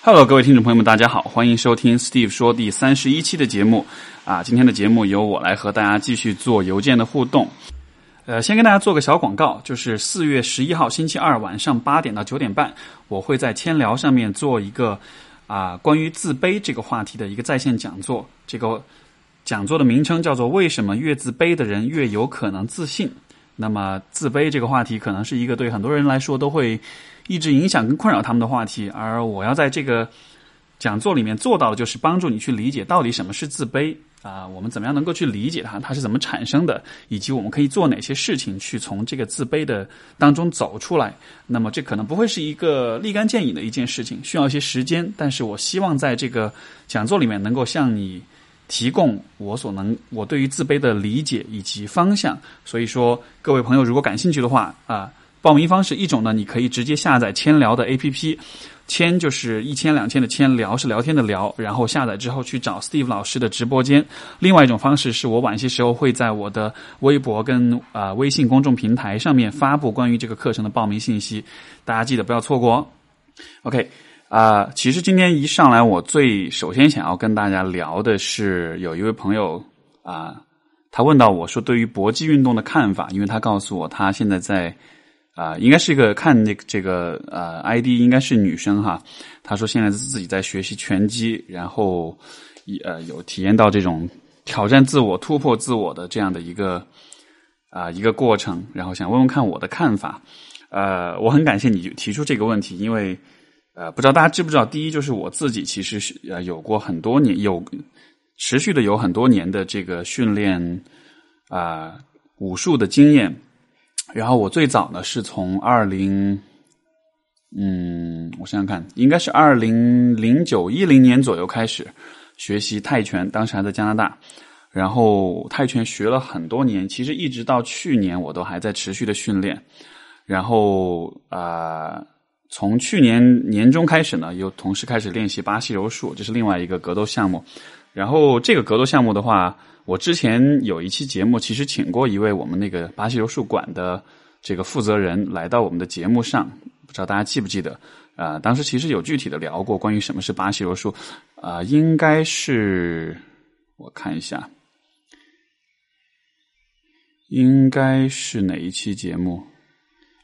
Hello，各位听众朋友们，大家好，欢迎收听 Steve 说第三十一期的节目啊。今天的节目由我来和大家继续做邮件的互动。呃，先跟大家做个小广告，就是四月十一号星期二晚上八点到九点半，我会在千聊上面做一个啊关于自卑这个话题的一个在线讲座。这个讲座的名称叫做“为什么越自卑的人越有可能自信”。那么，自卑这个话题可能是一个对很多人来说都会一直影响跟困扰他们的话题，而我要在这个讲座里面做到的就是帮助你去理解到底什么是自卑啊，我们怎么样能够去理解它，它是怎么产生的，以及我们可以做哪些事情去从这个自卑的当中走出来。那么，这可能不会是一个立竿见影的一件事情，需要一些时间。但是我希望在这个讲座里面能够向你。提供我所能我对于自卑的理解以及方向，所以说各位朋友如果感兴趣的话啊，报名方式一种呢，你可以直接下载千聊的 APP，千就是一千两千的千，聊是聊天的聊，然后下载之后去找 Steve 老师的直播间。另外一种方式是我晚些时候会在我的微博跟啊微信公众平台上面发布关于这个课程的报名信息，大家记得不要错过哦。OK。啊，其实今天一上来，我最首先想要跟大家聊的是，有一位朋友啊，他问到我说，对于搏击运动的看法，因为他告诉我他现在在啊，应该是一个看那个这个呃 ID 应该是女生哈，他说现在自己在学习拳击，然后呃有体验到这种挑战自我、突破自我的这样的一个啊一个过程，然后想问问看我的看法。呃，我很感谢你提出这个问题，因为。呃，不知道大家知不知道？第一，就是我自己其实是呃有过很多年有持续的有很多年的这个训练啊武术的经验。然后我最早呢是从二零嗯，我想想看，应该是二零零九一零年左右开始学习泰拳，当时还在加拿大。然后泰拳学了很多年，其实一直到去年我都还在持续的训练。然后啊。从去年年中开始呢，又同时开始练习巴西柔术，这是另外一个格斗项目。然后这个格斗项目的话，我之前有一期节目，其实请过一位我们那个巴西柔术馆的这个负责人来到我们的节目上，不知道大家记不记得？啊，当时其实有具体的聊过关于什么是巴西柔术，啊，应该是我看一下，应该是哪一期节目？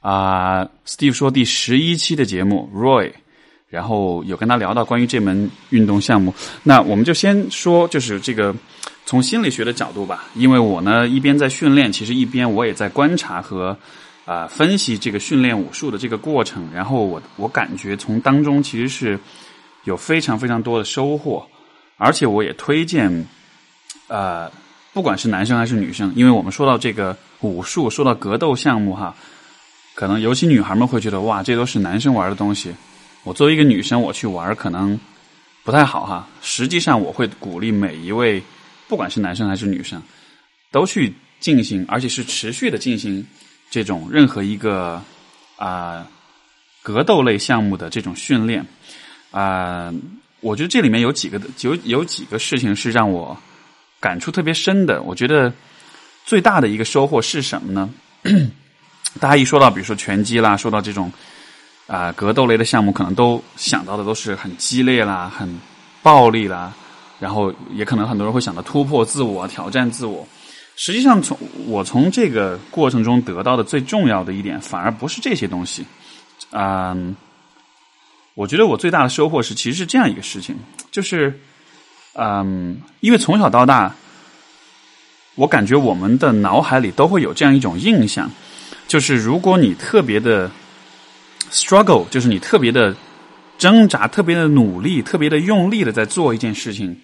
啊，Steve 说第十一期的节目，Roy，然后有跟他聊到关于这门运动项目。那我们就先说，就是这个从心理学的角度吧。因为我呢一边在训练，其实一边我也在观察和啊分析这个训练武术的这个过程。然后我我感觉从当中其实是有非常非常多的收获，而且我也推荐呃，不管是男生还是女生，因为我们说到这个武术，说到格斗项目哈。可能尤其女孩们会觉得哇，这都是男生玩的东西。我作为一个女生，我去玩可能不太好哈。实际上，我会鼓励每一位，不管是男生还是女生，都去进行，而且是持续的进行这种任何一个啊格斗类项目的这种训练啊。我觉得这里面有几个有有几个事情是让我感触特别深的。我觉得最大的一个收获是什么呢？大家一说到，比如说拳击啦，说到这种啊格斗类的项目，可能都想到的都是很激烈啦、很暴力啦，然后也可能很多人会想到突破自我、挑战自我。实际上，从我从这个过程中得到的最重要的一点，反而不是这些东西。嗯，我觉得我最大的收获是，其实是这样一个事情，就是嗯，因为从小到大，我感觉我们的脑海里都会有这样一种印象。就是如果你特别的 struggle，就是你特别的挣扎、特别的努力、特别的用力的在做一件事情，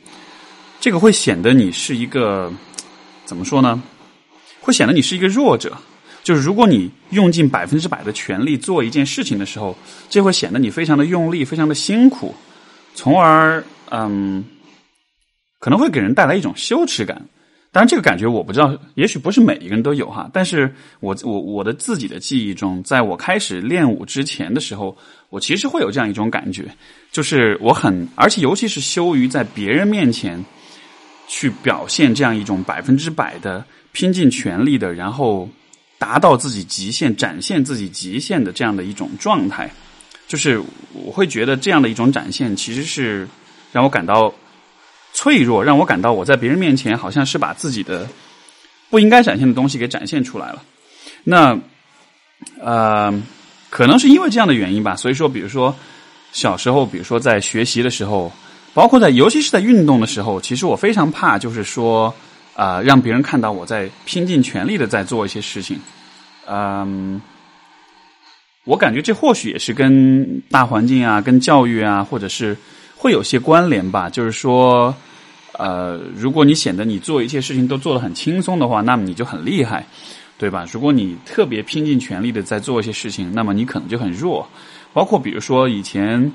这个会显得你是一个怎么说呢？会显得你是一个弱者。就是如果你用尽百分之百的全力做一件事情的时候，这会显得你非常的用力、非常的辛苦，从而嗯，可能会给人带来一种羞耻感。当然，这个感觉我不知道，也许不是每一个人都有哈。但是我我我的自己的记忆中，在我开始练武之前的时候，我其实会有这样一种感觉，就是我很，而且尤其是羞于在别人面前去表现这样一种百分之百的拼尽全力的，然后达到自己极限、展现自己极限的这样的一种状态。就是我会觉得这样的一种展现，其实是让我感到脆弱，让我感到我在别人面前好像是把自己的不应该展现的东西给展现出来了。那呃，可能是因为这样的原因吧，所以说，比如说小时候，比如说在学习的时候，包括在尤其是在运动的时候，其实我非常怕，就是说啊，让别人看到我在拼尽全力的在做一些事情，嗯。我感觉这或许也是跟大环境啊、跟教育啊，或者是会有些关联吧。就是说，呃，如果你显得你做一切事情都做得很轻松的话，那么你就很厉害，对吧？如果你特别拼尽全力的在做一些事情，那么你可能就很弱。包括比如说以前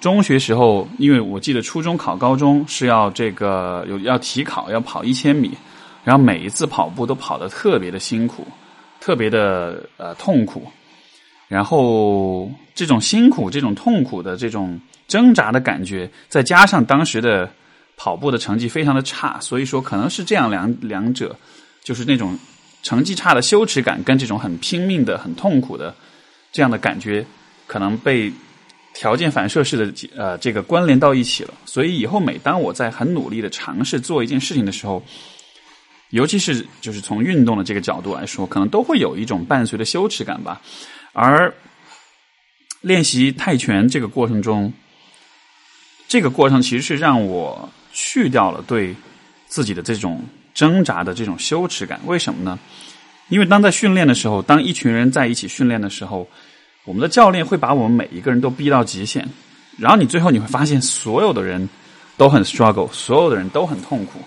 中学时候，因为我记得初中考高中是要这个有要体考，要跑一千米，然后每一次跑步都跑得特别的辛苦，特别的呃痛苦。然后这种辛苦、这种痛苦的这种挣扎的感觉，再加上当时的跑步的成绩非常的差，所以说可能是这样两两者，就是那种成绩差的羞耻感，跟这种很拼命的、很痛苦的这样的感觉，可能被条件反射式的呃这个关联到一起了。所以以后每当我在很努力的尝试做一件事情的时候，尤其是就是从运动的这个角度来说，可能都会有一种伴随的羞耻感吧。而练习泰拳这个过程中，这个过程其实是让我去掉了对自己的这种挣扎的这种羞耻感。为什么呢？因为当在训练的时候，当一群人在一起训练的时候，我们的教练会把我们每一个人都逼到极限，然后你最后你会发现，所有的人都很 struggle，所有的人都很痛苦，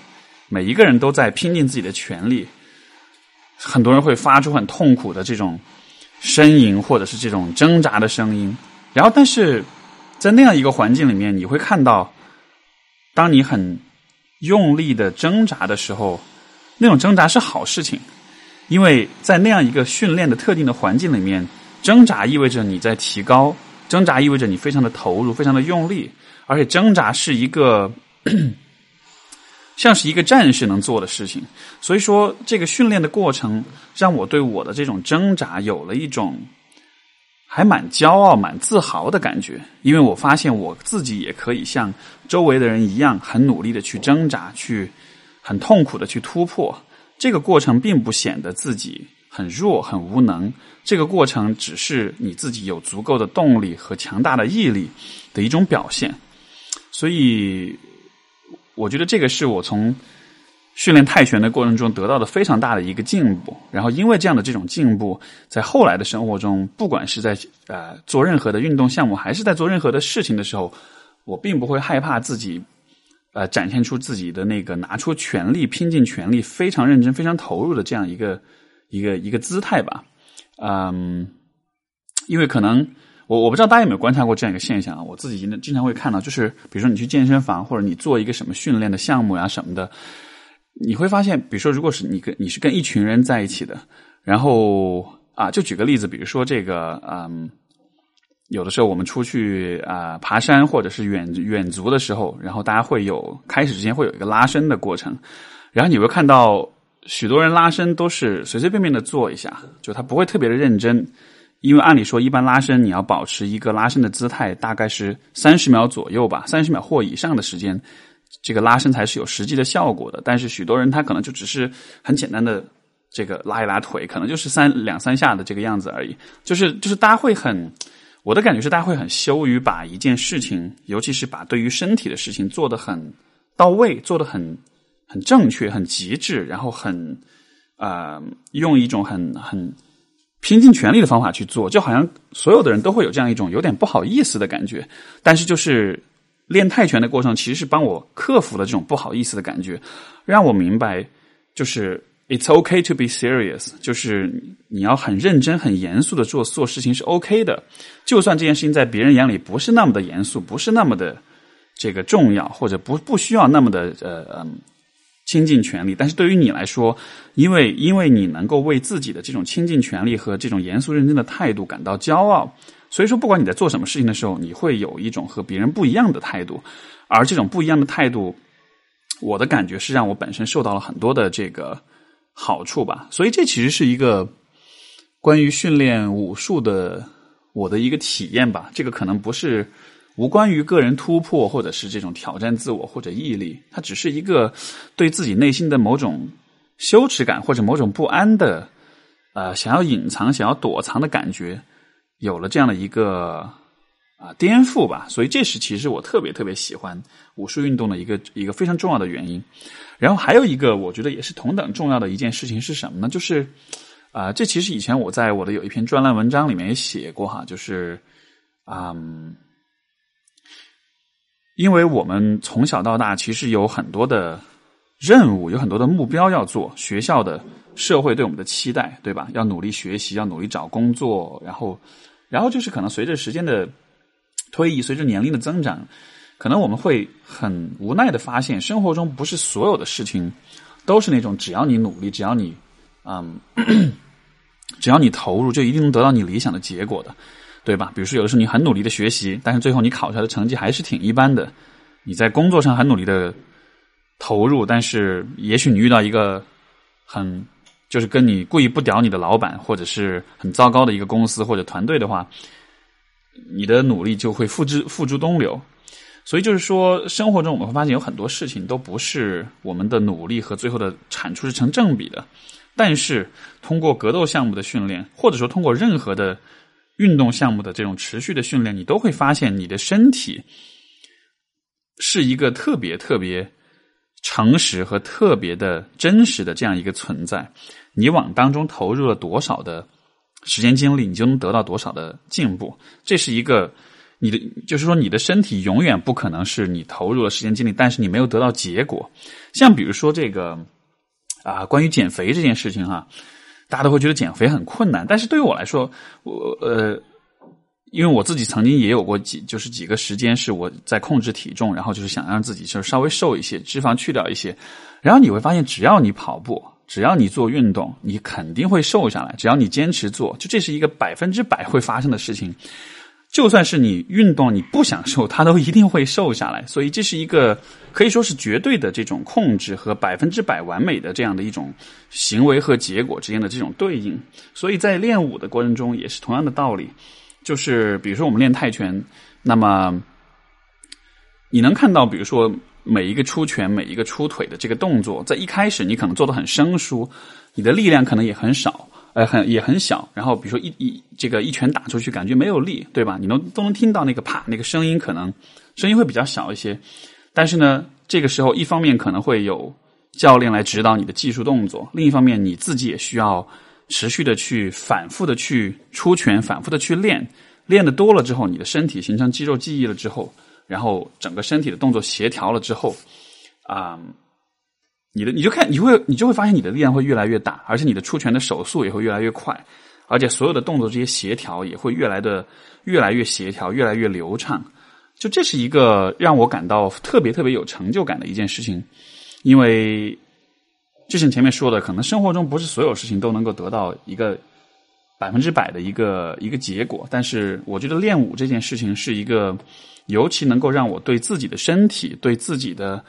每一个人都在拼尽自己的全力，很多人会发出很痛苦的这种。呻吟，或者是这种挣扎的声音，然后，但是在那样一个环境里面，你会看到，当你很用力的挣扎的时候，那种挣扎是好事情，因为在那样一个训练的特定的环境里面，挣扎意味着你在提高，挣扎意味着你非常的投入，非常的用力，而且挣扎是一个。像是一个战士能做的事情，所以说这个训练的过程让我对我的这种挣扎有了一种还蛮骄傲、蛮自豪的感觉，因为我发现我自己也可以像周围的人一样，很努力的去挣扎，去很痛苦的去突破。这个过程并不显得自己很弱、很无能，这个过程只是你自己有足够的动力和强大的毅力的一种表现，所以。我觉得这个是我从训练泰拳的过程中得到的非常大的一个进步。然后，因为这样的这种进步，在后来的生活中，不管是在呃做任何的运动项目，还是在做任何的事情的时候，我并不会害怕自己呃展现出自己的那个拿出全力、拼尽全力、非常认真、非常投入的这样一个一个一个姿态吧。嗯，因为可能。我我不知道大家有没有观察过这样一个现象啊？我自己经常经常会看到，就是比如说你去健身房或者你做一个什么训练的项目呀什么的，你会发现，比如说如果是你跟你是跟一群人在一起的，然后啊，就举个例子，比如说这个嗯，有的时候我们出去啊爬山或者是远远足的时候，然后大家会有开始之前会有一个拉伸的过程，然后你会看到许多人拉伸都是随随便便的做一下，就他不会特别的认真。因为按理说，一般拉伸你要保持一个拉伸的姿态，大概是三十秒左右吧，三十秒或以上的时间，这个拉伸才是有实际的效果的。但是许多人他可能就只是很简单的这个拉一拉腿，可能就是三两三下的这个样子而已。就是就是大家会很，我的感觉是大家会很羞于把一件事情，尤其是把对于身体的事情做得很到位，做得很很正确、很极致，然后很啊用一种很很。拼尽全力的方法去做，就好像所有的人都会有这样一种有点不好意思的感觉。但是，就是练泰拳的过程，其实是帮我克服了这种不好意思的感觉，让我明白，就是 it's okay to be serious，就是你要很认真、很严肃的做做事情是 OK 的。就算这件事情在别人眼里不是那么的严肃，不是那么的这个重要，或者不不需要那么的呃嗯。倾尽全力，但是对于你来说，因为因为你能够为自己的这种倾尽全力和这种严肃认真的态度感到骄傲，所以说不管你在做什么事情的时候，你会有一种和别人不一样的态度，而这种不一样的态度，我的感觉是让我本身受到了很多的这个好处吧。所以这其实是一个关于训练武术的我的一个体验吧。这个可能不是无关于个人突破，或者是这种挑战自我或者毅力，它只是一个对自己内心的某种羞耻感或者某种不安的，呃，想要隐藏、想要躲藏的感觉，有了这样的一个啊颠覆吧。所以这是其实我特别特别喜欢武术运动的一个一个非常重要的原因。然后还有一个，我觉得也是同等重要的一件事情是什么呢？就是啊，这其实以前我在我的有一篇专栏文章里面也写过哈，就是嗯，因为我们从小到大其实有很多的任务，有很多的目标要做，学校的、社会对我们的期待，对吧？要努力学习，要努力找工作，然后，然后就是可能随着时间的推移，随着年龄的增长。可能我们会很无奈的发现，生活中不是所有的事情都是那种只要你努力，只要你嗯，只要你投入，就一定能得到你理想的结果的，对吧？比如说，有的时候你很努力的学习，但是最后你考出来的成绩还是挺一般的。你在工作上很努力的投入，但是也许你遇到一个很就是跟你故意不屌你的老板，或者是很糟糕的一个公司或者团队的话，你的努力就会付之付诸东流。所以就是说，生活中我们会发现有很多事情都不是我们的努力和最后的产出是成正比的。但是通过格斗项目的训练，或者说通过任何的运动项目的这种持续的训练，你都会发现你的身体是一个特别特别诚实和特别的真实的这样一个存在。你往当中投入了多少的时间精力，你就能得到多少的进步。这是一个。你的就是说，你的身体永远不可能是你投入了时间精力，但是你没有得到结果。像比如说这个啊，关于减肥这件事情哈，大家都会觉得减肥很困难。但是对于我来说，我呃，因为我自己曾经也有过几就是几个时间是我在控制体重，然后就是想让自己就是稍微瘦一些，脂肪去掉一些。然后你会发现，只要你跑步，只要你做运动，你肯定会瘦下来。只要你坚持做，就这是一个百分之百会发生的事情。就算是你运动，你不想瘦，它都一定会瘦下来。所以这是一个可以说是绝对的这种控制和百分之百完美的这样的一种行为和结果之间的这种对应。所以在练武的过程中也是同样的道理，就是比如说我们练泰拳，那么你能看到，比如说每一个出拳、每一个出腿的这个动作，在一开始你可能做的很生疏，你的力量可能也很少。呃，很也很小，然后比如说一一这个一拳打出去，感觉没有力，对吧？你能都能听到那个啪那个声音，可能声音会比较小一些。但是呢，这个时候一方面可能会有教练来指导你的技术动作，另一方面你自己也需要持续的去反复的去出拳，反复的去练，练的多了之后，你的身体形成肌肉记忆了之后，然后整个身体的动作协调了之后，啊。你的你就看，你会你就会发现你的力量会越来越大，而且你的出拳的手速也会越来越快，而且所有的动作这些协调也会越来的越来越协调，越来越流畅。就这是一个让我感到特别特别有成就感的一件事情，因为就像前面说的，可能生活中不是所有事情都能够得到一个百分之百的一个一个结果，但是我觉得练武这件事情是一个尤其能够让我对自己的身体对自己的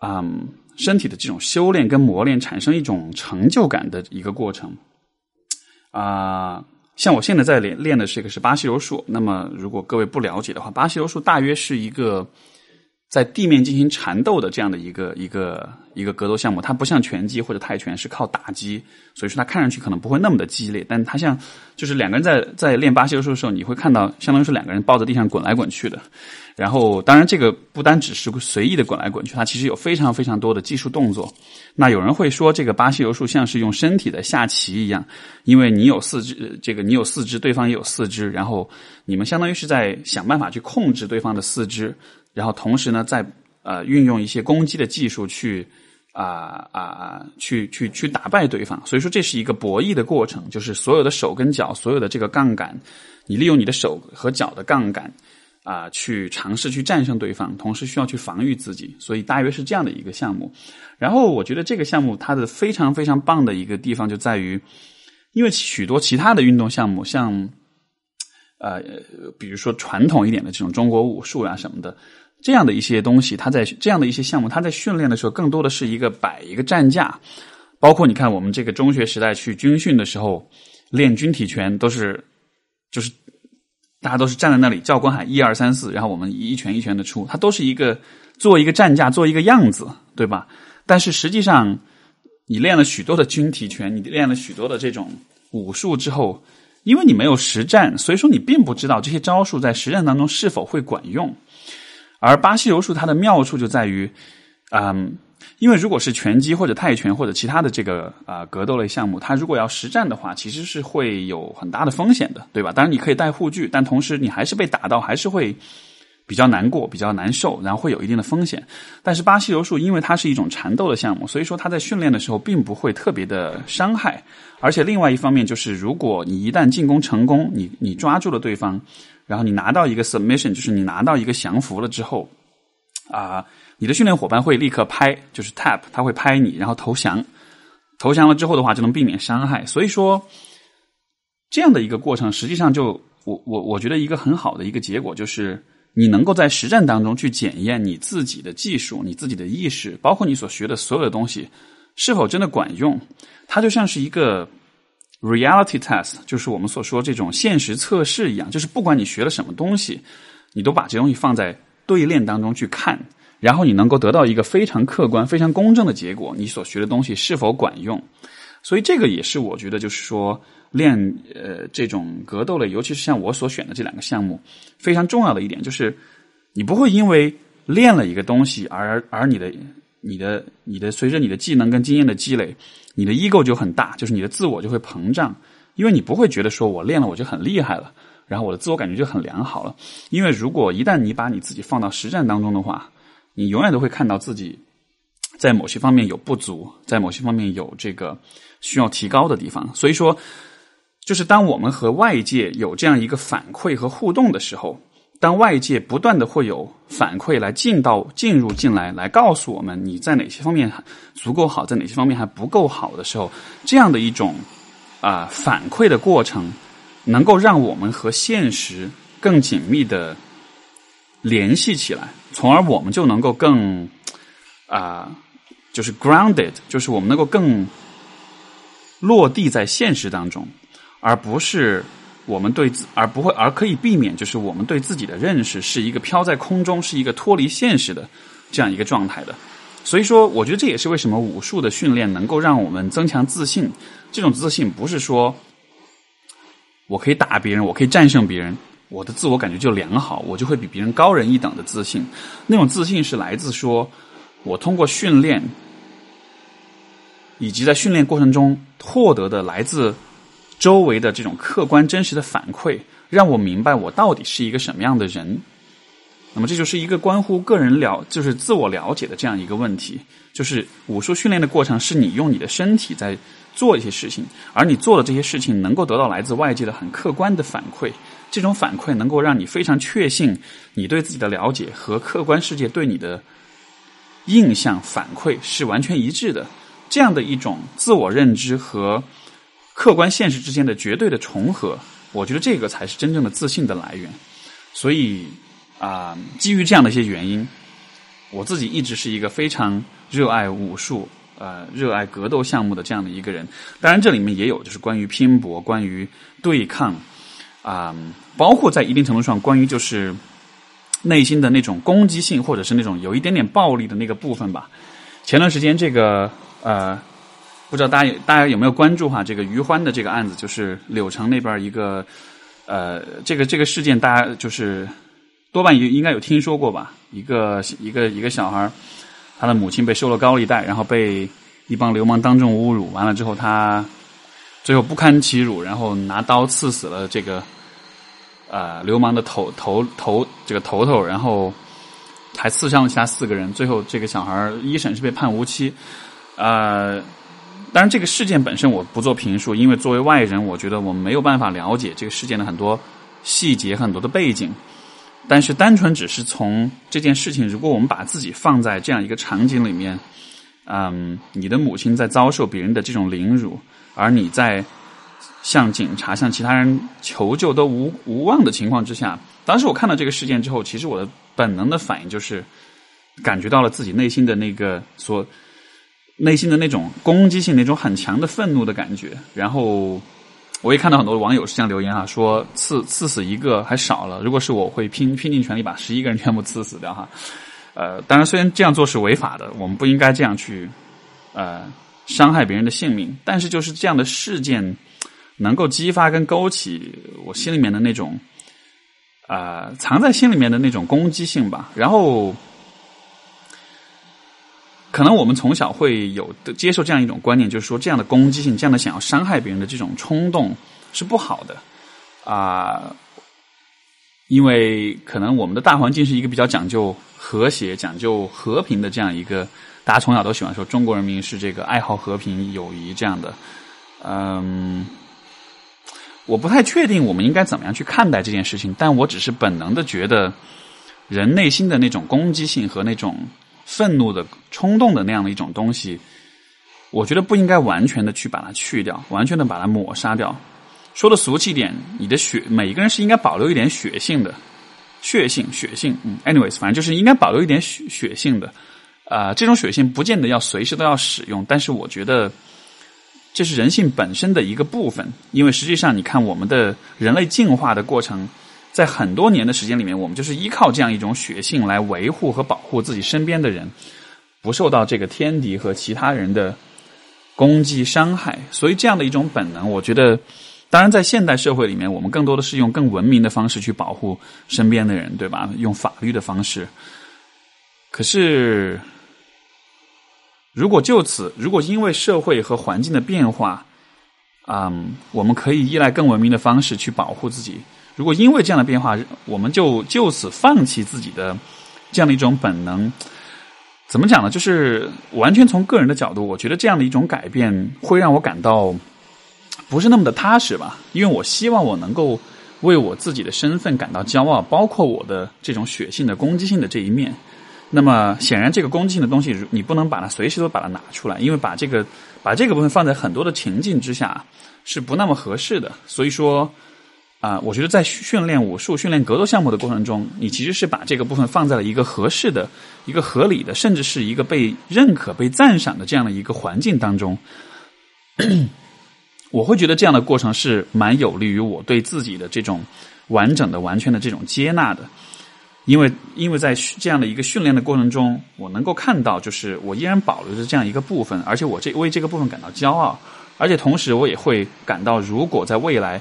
嗯。身体的这种修炼跟磨练，产生一种成就感的一个过程啊。像我现在在练练的是一个是巴西柔术。那么，如果各位不了解的话，巴西柔术大约是一个在地面进行缠斗的这样的一个一个一个格斗项目。它不像拳击或者泰拳是靠打击，所以说它看上去可能不会那么的激烈。但它像就是两个人在在练巴西柔术的时候，你会看到相当于是两个人抱在地上滚来滚去的。然后，当然，这个不单只是随意的滚来滚去，它其实有非常非常多的技术动作。那有人会说，这个巴西柔术像是用身体在下棋一样，因为你有四肢，这个你有四肢，对方也有四肢，然后你们相当于是在想办法去控制对方的四肢，然后同时呢，在呃运用一些攻击的技术去啊啊去去去打败对方。所以说，这是一个博弈的过程，就是所有的手跟脚，所有的这个杠杆，你利用你的手和脚的杠杆。啊，去尝试去战胜对方，同时需要去防御自己，所以大约是这样的一个项目。然后我觉得这个项目它的非常非常棒的一个地方就在于，因为许多其他的运动项目，像呃，比如说传统一点的这种中国武术啊什么的，这样的一些东西，它在这样的一些项目，它在训练的时候，更多的是一个摆一个战架。包括你看我们这个中学时代去军训的时候，练军体拳都是。就是大家都是站在那里，教官喊一二三四，然后我们一拳一拳的出，它都是一个做一个战架，做一个样子，对吧？但是实际上，你练了许多的军体拳，你练了许多的这种武术之后，因为你没有实战，所以说你并不知道这些招数在实战当中是否会管用。而巴西柔术它的妙处就在于，嗯。因为如果是拳击或者泰拳或者其他的这个啊格斗类项目，它如果要实战的话，其实是会有很大的风险的，对吧？当然你可以带护具，但同时你还是被打到，还是会比较难过、比较难受，然后会有一定的风险。但是巴西柔术因为它是一种缠斗的项目，所以说它在训练的时候并不会特别的伤害。而且另外一方面就是，如果你一旦进攻成功，你你抓住了对方，然后你拿到一个 submission，就是你拿到一个降服了之后，啊。你的训练伙伴会立刻拍，就是 tap，他会拍你，然后投降。投降了之后的话，就能避免伤害。所以说，这样的一个过程，实际上就我我我觉得一个很好的一个结果，就是你能够在实战当中去检验你自己的技术、你自己的意识，包括你所学的所有的东西是否真的管用。它就像是一个 reality test，就是我们所说这种现实测试一样，就是不管你学了什么东西，你都把这东西放在对练当中去看。然后你能够得到一个非常客观、非常公正的结果，你所学的东西是否管用？所以这个也是我觉得，就是说练呃这种格斗类，尤其是像我所选的这两个项目，非常重要的一点就是，你不会因为练了一个东西而而你的你的你的随着你的技能跟经验的积累，你的 ego 就很大，就是你的自我就会膨胀，因为你不会觉得说我练了我就很厉害了，然后我的自我感觉就很良好了。因为如果一旦你把你自己放到实战当中的话，你永远都会看到自己在某些方面有不足，在某些方面有这个需要提高的地方。所以说，就是当我们和外界有这样一个反馈和互动的时候，当外界不断的会有反馈来进到进入进来，来告诉我们你在哪些方面足够好，在哪些方面还不够好的时候，这样的一种啊反馈的过程，能够让我们和现实更紧密的。联系起来，从而我们就能够更啊，就是 grounded，就是我们能够更落地在现实当中，而不是我们对自，而不会，而可以避免，就是我们对自己的认识是一个飘在空中，是一个脱离现实的这样一个状态的。所以说，我觉得这也是为什么武术的训练能够让我们增强自信。这种自信不是说我可以打别人，我可以战胜别人。我的自我感觉就良好，我就会比别人高人一等的自信。那种自信是来自说，我通过训练，以及在训练过程中获得的来自周围的这种客观真实的反馈，让我明白我到底是一个什么样的人。那么这就是一个关乎个人了，就是自我了解的这样一个问题。就是武术训练的过程，是你用你的身体在做一些事情，而你做的这些事情能够得到来自外界的很客观的反馈。这种反馈能够让你非常确信你对自己的了解和客观世界对你的印象反馈是完全一致的。这样的一种自我认知和客观现实之间的绝对的重合，我觉得这个才是真正的自信的来源。所以啊，基于这样的一些原因，我自己一直是一个非常热爱武术、呃，热爱格斗项目的这样的一个人。当然，这里面也有就是关于拼搏、关于对抗。啊，包括在一定程度上，关于就是内心的那种攻击性，或者是那种有一点点暴力的那个部分吧。前段时间，这个呃，不知道大家大家有没有关注哈？这个于欢的这个案子，就是柳城那边一个呃，这个这个事件，大家就是多半应应该有听说过吧？一个一个一个小孩，他的母亲被收了高利贷，然后被一帮流氓当众侮辱，完了之后他最后不堪其辱，然后拿刀刺死了这个。呃，流氓的头头头这个头头，然后还刺伤了其他四个人。最后，这个小孩一审是被判无期。呃，当然，这个事件本身我不做评述，因为作为外人，我觉得我们没有办法了解这个事件的很多细节、很多的背景。但是，单纯只是从这件事情，如果我们把自己放在这样一个场景里面，嗯，你的母亲在遭受别人的这种凌辱，而你在。向警察、向其他人求救都无无望的情况之下，当时我看到这个事件之后，其实我的本能的反应就是感觉到了自己内心的那个所内心的那种攻击性、那种很强的愤怒的感觉。然后我也看到很多网友是这样留言哈，说刺刺死一个还少了，如果是我会拼拼尽全力把十一个人全部刺死掉哈。呃，当然虽然这样做是违法的，我们不应该这样去呃伤害别人的性命，但是就是这样的事件能够激发跟勾起我心里面的那种啊藏在心里面的那种攻击性吧，然后。可能我们从小会有的接受这样一种观念，就是说这样的攻击性、这样的想要伤害别人的这种冲动是不好的啊，因为可能我们的大环境是一个比较讲究和谐、讲究和平的这样一个，大家从小都喜欢说中国人民是这个爱好和平、友谊这样的。嗯，我不太确定我们应该怎么样去看待这件事情，但我只是本能的觉得，人内心的那种攻击性和那种。愤怒的冲动的那样的一种东西，我觉得不应该完全的去把它去掉，完全的把它抹杀掉。说的俗气一点，你的血，每一个人是应该保留一点血性的，血性，血性。嗯，anyways，反正就是应该保留一点血血性的。啊，这种血性不见得要随时都要使用，但是我觉得这是人性本身的一个部分。因为实际上，你看我们的人类进化的过程。在很多年的时间里面，我们就是依靠这样一种血性来维护和保护自己身边的人，不受到这个天敌和其他人的攻击伤害。所以，这样的一种本能，我觉得，当然在现代社会里面，我们更多的是用更文明的方式去保护身边的人，对吧？用法律的方式。可是，如果就此，如果因为社会和环境的变化，嗯，我们可以依赖更文明的方式去保护自己。如果因为这样的变化，我们就就此放弃自己的这样的一种本能，怎么讲呢？就是完全从个人的角度，我觉得这样的一种改变会让我感到不是那么的踏实吧。因为我希望我能够为我自己的身份感到骄傲，包括我的这种血性的攻击性的这一面。那么显然，这个攻击性的东西，你不能把它随时都把它拿出来，因为把这个把这个部分放在很多的情境之下是不那么合适的。所以说。啊，我觉得在训练武术、训练格斗项目的过程中，你其实是把这个部分放在了一个合适的、一个合理的，甚至是一个被认可、被赞赏的这样的一个环境当中。我会觉得这样的过程是蛮有利于我对自己的这种完整的、完全的这种接纳的，因为因为在这样的一个训练的过程中，我能够看到，就是我依然保留着这样一个部分，而且我这为这个部分感到骄傲，而且同时我也会感到，如果在未来。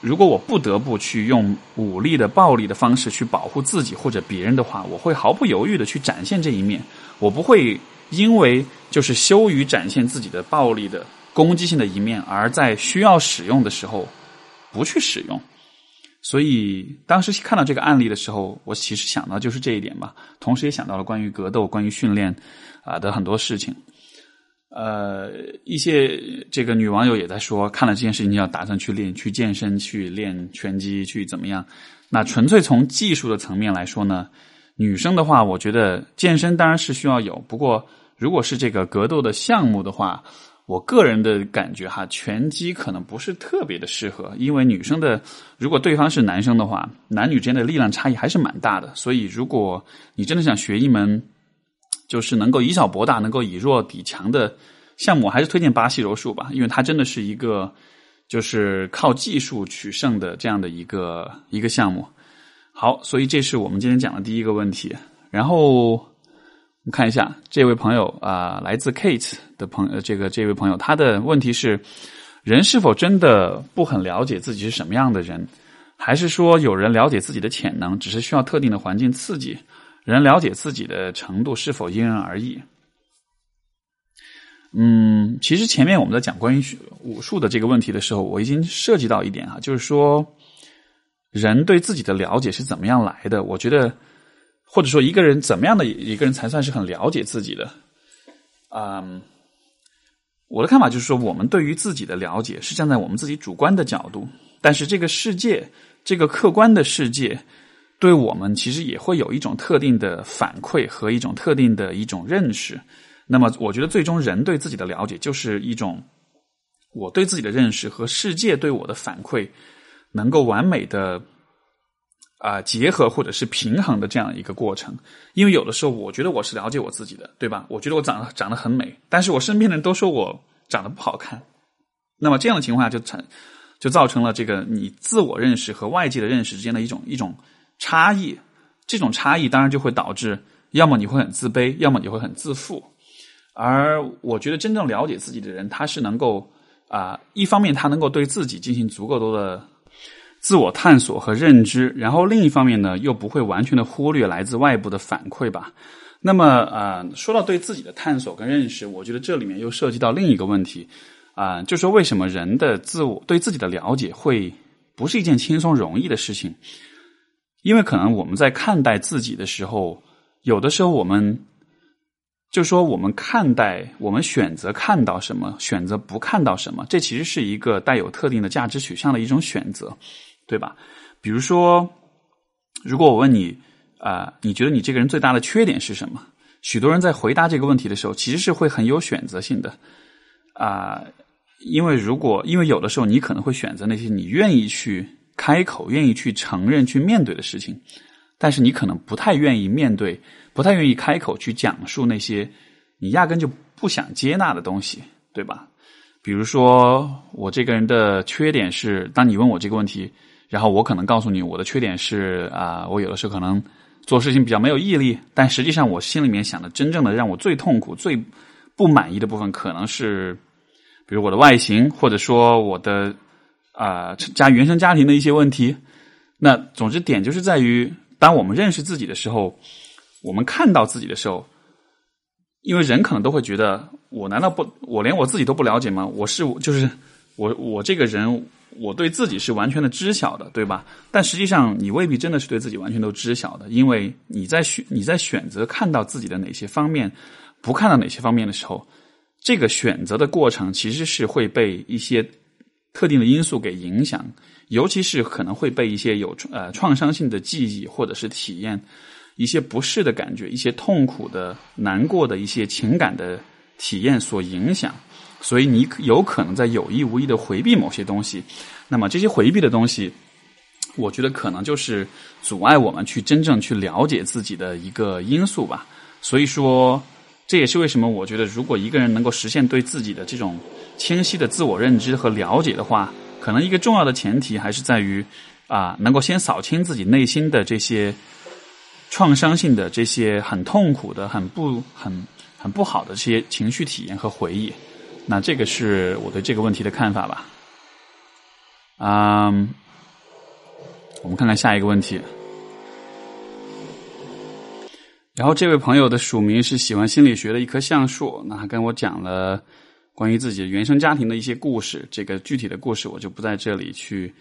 如果我不得不去用武力的暴力的方式去保护自己或者别人的话，我会毫不犹豫的去展现这一面。我不会因为就是羞于展现自己的暴力的攻击性的一面，而在需要使用的时候不去使用。所以当时看到这个案例的时候，我其实想到就是这一点吧，同时也想到了关于格斗、关于训练啊的很多事情。呃，一些这个女网友也在说，看了这件事情要打算去练、去健身、去练拳击、去怎么样？那纯粹从技术的层面来说呢，女生的话，我觉得健身当然是需要有。不过，如果是这个格斗的项目的话，我个人的感觉哈，拳击可能不是特别的适合，因为女生的如果对方是男生的话，男女之间的力量差异还是蛮大的。所以，如果你真的想学一门，就是能够以小博大，能够以弱抵强的项目，还是推荐巴西柔术吧，因为它真的是一个就是靠技术取胜的这样的一个一个项目。好，所以这是我们今天讲的第一个问题。然后我们看一下这位朋友啊，来自 Kate 的朋友，这个这位朋友他的问题是：人是否真的不很了解自己是什么样的人，还是说有人了解自己的潜能，只是需要特定的环境刺激？人了解自己的程度是否因人而异？嗯，其实前面我们在讲关于武术的这个问题的时候，我已经涉及到一点哈，就是说人对自己的了解是怎么样来的？我觉得，或者说一个人怎么样的一个人才算是很了解自己的？嗯，我的看法就是说，我们对于自己的了解是站在我们自己主观的角度，但是这个世界，这个客观的世界。对我们其实也会有一种特定的反馈和一种特定的一种认识。那么，我觉得最终人对自己的了解，就是一种我对自己的认识和世界对我的反馈能够完美的啊结合或者是平衡的这样一个过程。因为有的时候，我觉得我是了解我自己的，对吧？我觉得我长得长得很美，但是我身边的人都说我长得不好看。那么这样的情况下就产就造成了这个你自我认识和外界的认识之间的一种一种差异。这种差异当然就会导致，要么你会很自卑，要么你会很自负。而我觉得真正了解自己的人，他是能够啊，一方面他能够对自己进行足够多的自我探索和认知，然后另一方面呢，又不会完全的忽略来自外部的反馈吧。那么啊，说到对自己的探索跟认识，我觉得这里面又涉及到另一个问题啊，就说为什么人的自我对自己的了解会不是一件轻松容易的事情？因为可能我们在看待自己的时候，有的时候我们。就说我们看待，我们选择看到什么，选择不看到什么，这其实是一个带有特定的价值取向的一种选择，对吧？比如说，如果我问你啊，你觉得你这个人最大的缺点是什么？许多人在回答这个问题的时候，其实是会很有选择性的啊，因为如果因为有的时候你可能会选择那些你愿意去开口、愿意去承认、去面对的事情，但是你可能不太愿意面对。不太愿意开口去讲述那些你压根就不想接纳的东西，对吧？比如说，我这个人的缺点是，当你问我这个问题，然后我可能告诉你我的缺点是啊，我有的时候可能做事情比较没有毅力，但实际上我心里面想的真正的让我最痛苦、最不满意的部分，可能是比如我的外形，或者说我的啊家原生家庭的一些问题。那总之点就是在于，当我们认识自己的时候。我们看到自己的时候，因为人可能都会觉得，我难道不，我连我自己都不了解吗？我是就是我我这个人，我对自己是完全的知晓的，对吧？但实际上，你未必真的是对自己完全都知晓的，因为你在选你在选择看到自己的哪些方面，不看到哪些方面的时候，这个选择的过程其实是会被一些特定的因素给影响，尤其是可能会被一些有呃创伤性的记忆或者是体验。一些不适的感觉，一些痛苦的、难过的一些情感的体验所影响，所以你有可能在有意无意的回避某些东西。那么这些回避的东西，我觉得可能就是阻碍我们去真正去了解自己的一个因素吧。所以说，这也是为什么我觉得，如果一个人能够实现对自己的这种清晰的自我认知和了解的话，可能一个重要的前提还是在于啊，能够先扫清自己内心的这些。创伤性的这些很痛苦的、很不、很、很不好的这些情绪体验和回忆，那这个是我对这个问题的看法吧。嗯，我们看看下一个问题。然后这位朋友的署名是喜欢心理学的一棵橡树，那他跟我讲了关于自己原生家庭的一些故事，这个具体的故事我就不在这里去。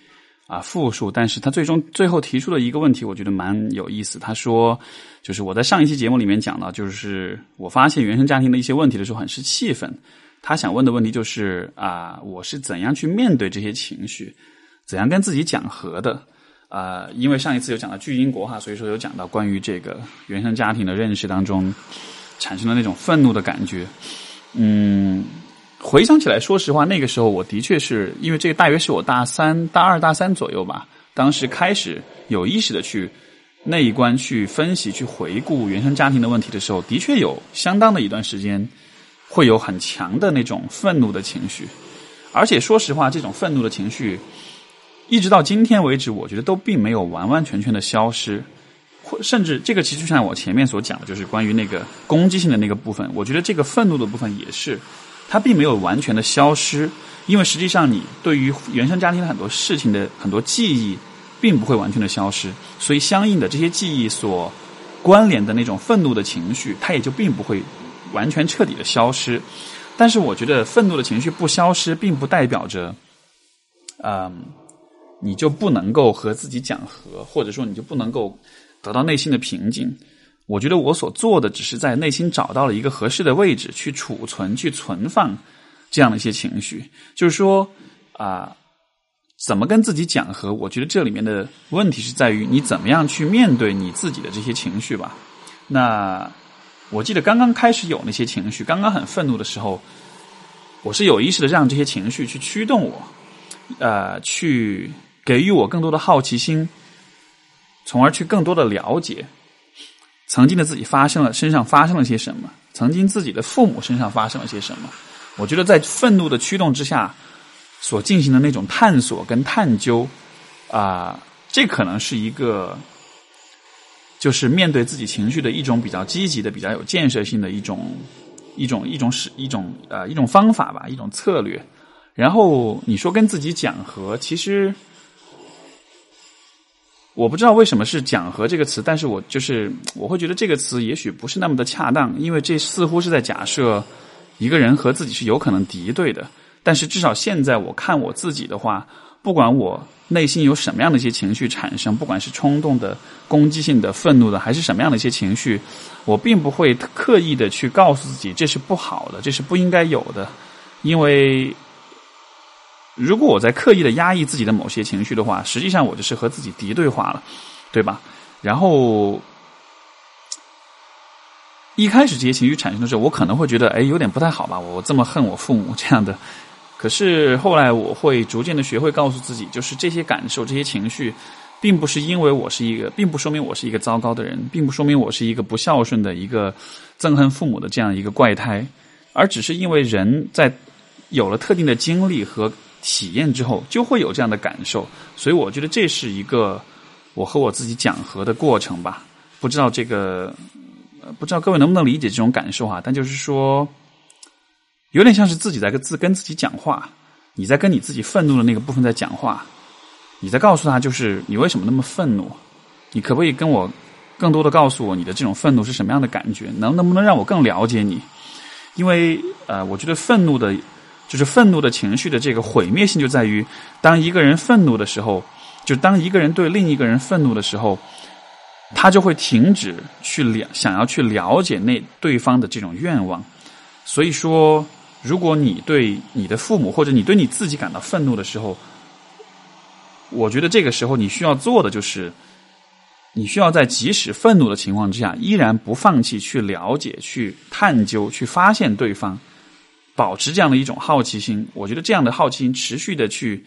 啊，复述，但是他最终最后提出了一个问题，我觉得蛮有意思。他说，就是我在上一期节目里面讲到，就是我发现原生家庭的一些问题的时候，很是气愤。他想问的问题就是啊，我是怎样去面对这些情绪，怎样跟自己讲和的？啊，因为上一次有讲到巨婴国哈，所以说有讲到关于这个原生家庭的认识当中产生的那种愤怒的感觉，嗯。回想起来，说实话，那个时候我的确是因为这个，大约是我大三、大二、大三左右吧。当时开始有意识的去那一关、去分析、去回顾原生家庭的问题的时候，的确有相当的一段时间会有很强的那种愤怒的情绪。而且说实话，这种愤怒的情绪一直到今天为止，我觉得都并没有完完全全的消失，或甚至这个其实就像我前面所讲的，就是关于那个攻击性的那个部分，我觉得这个愤怒的部分也是。它并没有完全的消失，因为实际上你对于原生家庭的很多事情的很多记忆，并不会完全的消失，所以相应的这些记忆所关联的那种愤怒的情绪，它也就并不会完全彻底的消失。但是我觉得愤怒的情绪不消失，并不代表着，嗯，你就不能够和自己讲和，或者说你就不能够得到内心的平静。我觉得我所做的只是在内心找到了一个合适的位置去储存、去存放这样的一些情绪。就是说啊，怎么跟自己讲和？我觉得这里面的问题是在于你怎么样去面对你自己的这些情绪吧。那我记得刚刚开始有那些情绪，刚刚很愤怒的时候，我是有意识的让这些情绪去驱动我，呃，去给予我更多的好奇心，从而去更多的了解。曾经的自己发生了，身上发生了些什么？曾经自己的父母身上发生了些什么？我觉得在愤怒的驱动之下，所进行的那种探索跟探究啊，这可能是一个。就是面对自己情绪的一种比较积极的、比较有建设性的一种、一种、一种是一种呃一种方法吧，一种策略。然后你说跟自己讲和，其实我不知道为什么是讲和这个词，但是我就是我会觉得这个词也许不是那么的恰当，因为这似乎是在假设一个人和自己是有可能敌对的。但是至少现在我看我自己的话。不管我内心有什么样的一些情绪产生，不管是冲动的、攻击性的、愤怒的，还是什么样的一些情绪，我并不会刻意的去告诉自己这是不好的，这是不应该有的。因为如果我在刻意的压抑自己的某些情绪的话，实际上我就是和自己敌对化了，对吧？然后一开始这些情绪产生的时候，我可能会觉得，哎，有点不太好吧？我这么恨我父母这样的。可是后来，我会逐渐的学会告诉自己，就是这些感受、这些情绪，并不是因为我是一个，并不说明我是一个糟糕的人，并不说明我是一个不孝顺的一个憎恨父母的这样一个怪胎，而只是因为人在有了特定的经历和体验之后，就会有这样的感受。所以，我觉得这是一个我和我自己讲和的过程吧。不知道这个，不知道各位能不能理解这种感受哈？但就是说。有点像是自己在跟自跟自己讲话，你在跟你自己愤怒的那个部分在讲话，你在告诉他，就是你为什么那么愤怒？你可不可以跟我更多的告诉我你的这种愤怒是什么样的感觉？能能不能让我更了解你？因为呃，我觉得愤怒的，就是愤怒的情绪的这个毁灭性就在于，当一个人愤怒的时候，就当一个人对另一个人愤怒的时候，他就会停止去了想要去了解那对方的这种愿望，所以说。如果你对你的父母或者你对你自己感到愤怒的时候，我觉得这个时候你需要做的就是，你需要在即使愤怒的情况之下，依然不放弃去了解、去探究、去发现对方，保持这样的一种好奇心。我觉得这样的好奇心持续的去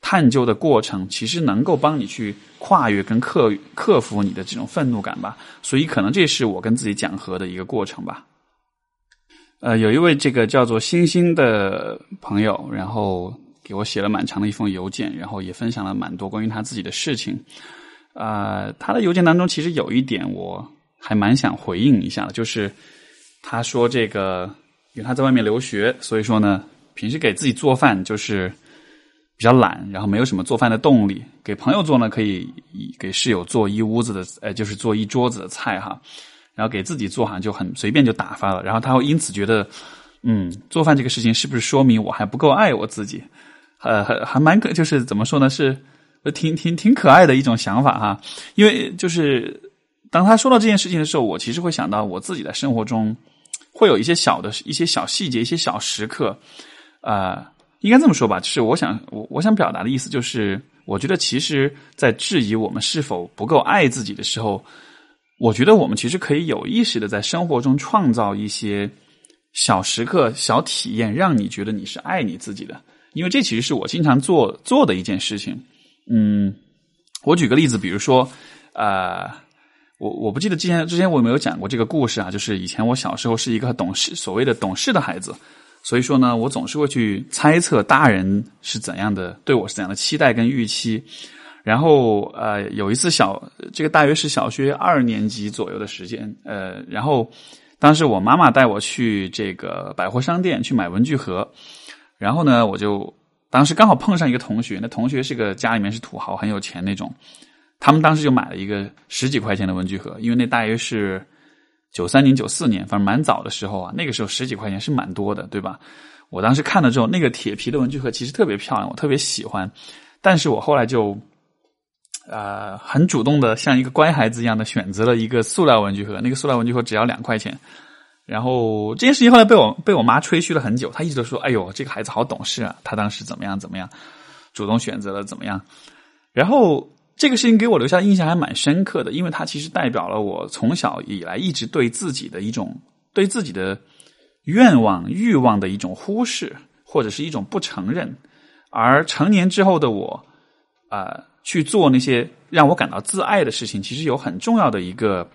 探究的过程，其实能够帮你去跨越跟克克服你的这种愤怒感吧。所以，可能这是我跟自己讲和的一个过程吧。呃，有一位这个叫做星星的朋友，然后给我写了蛮长的一封邮件，然后也分享了蛮多关于他自己的事情。啊，他的邮件当中其实有一点我还蛮想回应一下的，就是他说这个，因为他在外面留学，所以说呢，平时给自己做饭就是比较懒，然后没有什么做饭的动力。给朋友做呢，可以给室友做一屋子的，呃，就是做一桌子的菜哈。然后给自己做好像就很随便就打发了，然后他会因此觉得，嗯，做饭这个事情是不是说明我还不够爱我自己？呃，还还蛮可，就是怎么说呢？是挺挺挺可爱的一种想法哈。因为就是当他说到这件事情的时候，我其实会想到我自己的生活中会有一些小的一些小细节、一些小时刻。啊，应该这么说吧，就是我想我我想表达的意思就是，我觉得其实，在质疑我们是否不够爱自己的时候。我觉得我们其实可以有意识的在生活中创造一些小时刻、小体验，让你觉得你是爱你自己的。因为这其实是我经常做做的一件事情。嗯，我举个例子，比如说，呃，我我不记得之前之前我有没有讲过这个故事啊？就是以前我小时候是一个懂事、所谓的懂事的孩子，所以说呢，我总是会去猜测大人是怎样的，对我是怎样的期待跟预期。然后呃，有一次小这个大约是小学二年级左右的时间，呃，然后当时我妈妈带我去这个百货商店去买文具盒，然后呢，我就当时刚好碰上一个同学，那同学是个家里面是土豪很有钱那种，他们当时就买了一个十几块钱的文具盒，因为那大约是九三年九四年，反正蛮早的时候啊，那个时候十几块钱是蛮多的，对吧？我当时看了之后，那个铁皮的文具盒其实特别漂亮，我特别喜欢，但是我后来就。呃，很主动的，像一个乖孩子一样的选择了一个塑料文具盒。那个塑料文具盒只要两块钱。然后这件事情后来被我被我妈吹嘘了很久，她一直都说：“哎呦，这个孩子好懂事啊！他当时怎么样怎么样，主动选择了怎么样。”然后这个事情给我留下印象还蛮深刻的，因为它其实代表了我从小以来一直对自己的一种对自己的愿望欲望的一种忽视，或者是一种不承认。而成年之后的我，啊。去做那些让我感到自爱的事情，其实有很重要的一个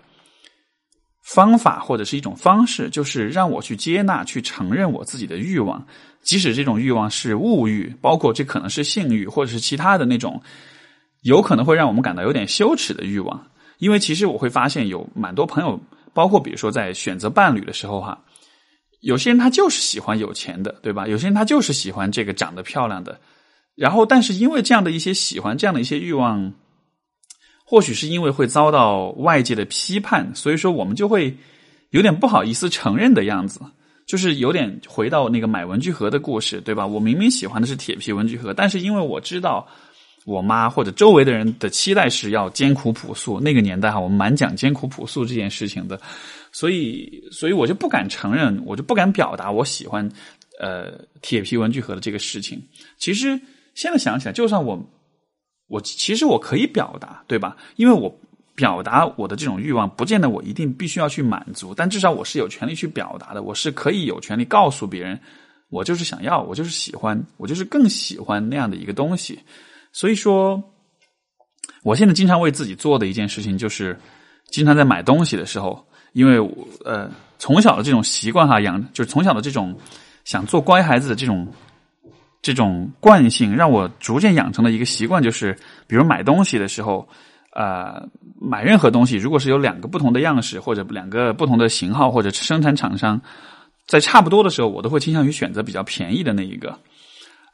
方法或者是一种方式，就是让我去接纳、去承认我自己的欲望，即使这种欲望是物欲，包括这可能是性欲，或者是其他的那种，有可能会让我们感到有点羞耻的欲望。因为其实我会发现有蛮多朋友，包括比如说在选择伴侣的时候哈，有些人他就是喜欢有钱的，对吧？有些人他就是喜欢这个长得漂亮的，然后但是因为这样的一些喜欢，这样的一些欲望，或许是因为会遭到外界的批判，所以说我们就会有点不好意思承认的样子，就是有点回到那个买文具盒的故事，对吧？我明明喜欢的是铁皮文具盒，但是因为我知道。我妈或者周围的人的期待是要艰苦朴素。那个年代哈，我们蛮讲艰苦朴素这件事情的，所以，所以我就不敢承认，我就不敢表达我喜欢呃铁皮文具盒的这个事情。其实现在想起来，就算我我其实我可以表达，对吧？因为我表达我的这种欲望，不见得我一定必须要去满足，但至少我是有权利去表达的。我是可以有权利告诉别人，我就是想要，我就是喜欢，我就是更喜欢那样的一个东西。所以说，我现在经常为自己做的一件事情，就是经常在买东西的时候，因为我呃从小的这种习惯哈养，就是从小的这种想做乖孩子的这种这种惯性，让我逐渐养成了一个习惯，就是比如买东西的时候，呃买任何东西，如果是有两个不同的样式，或者两个不同的型号，或者生产厂商在差不多的时候，我都会倾向于选择比较便宜的那一个。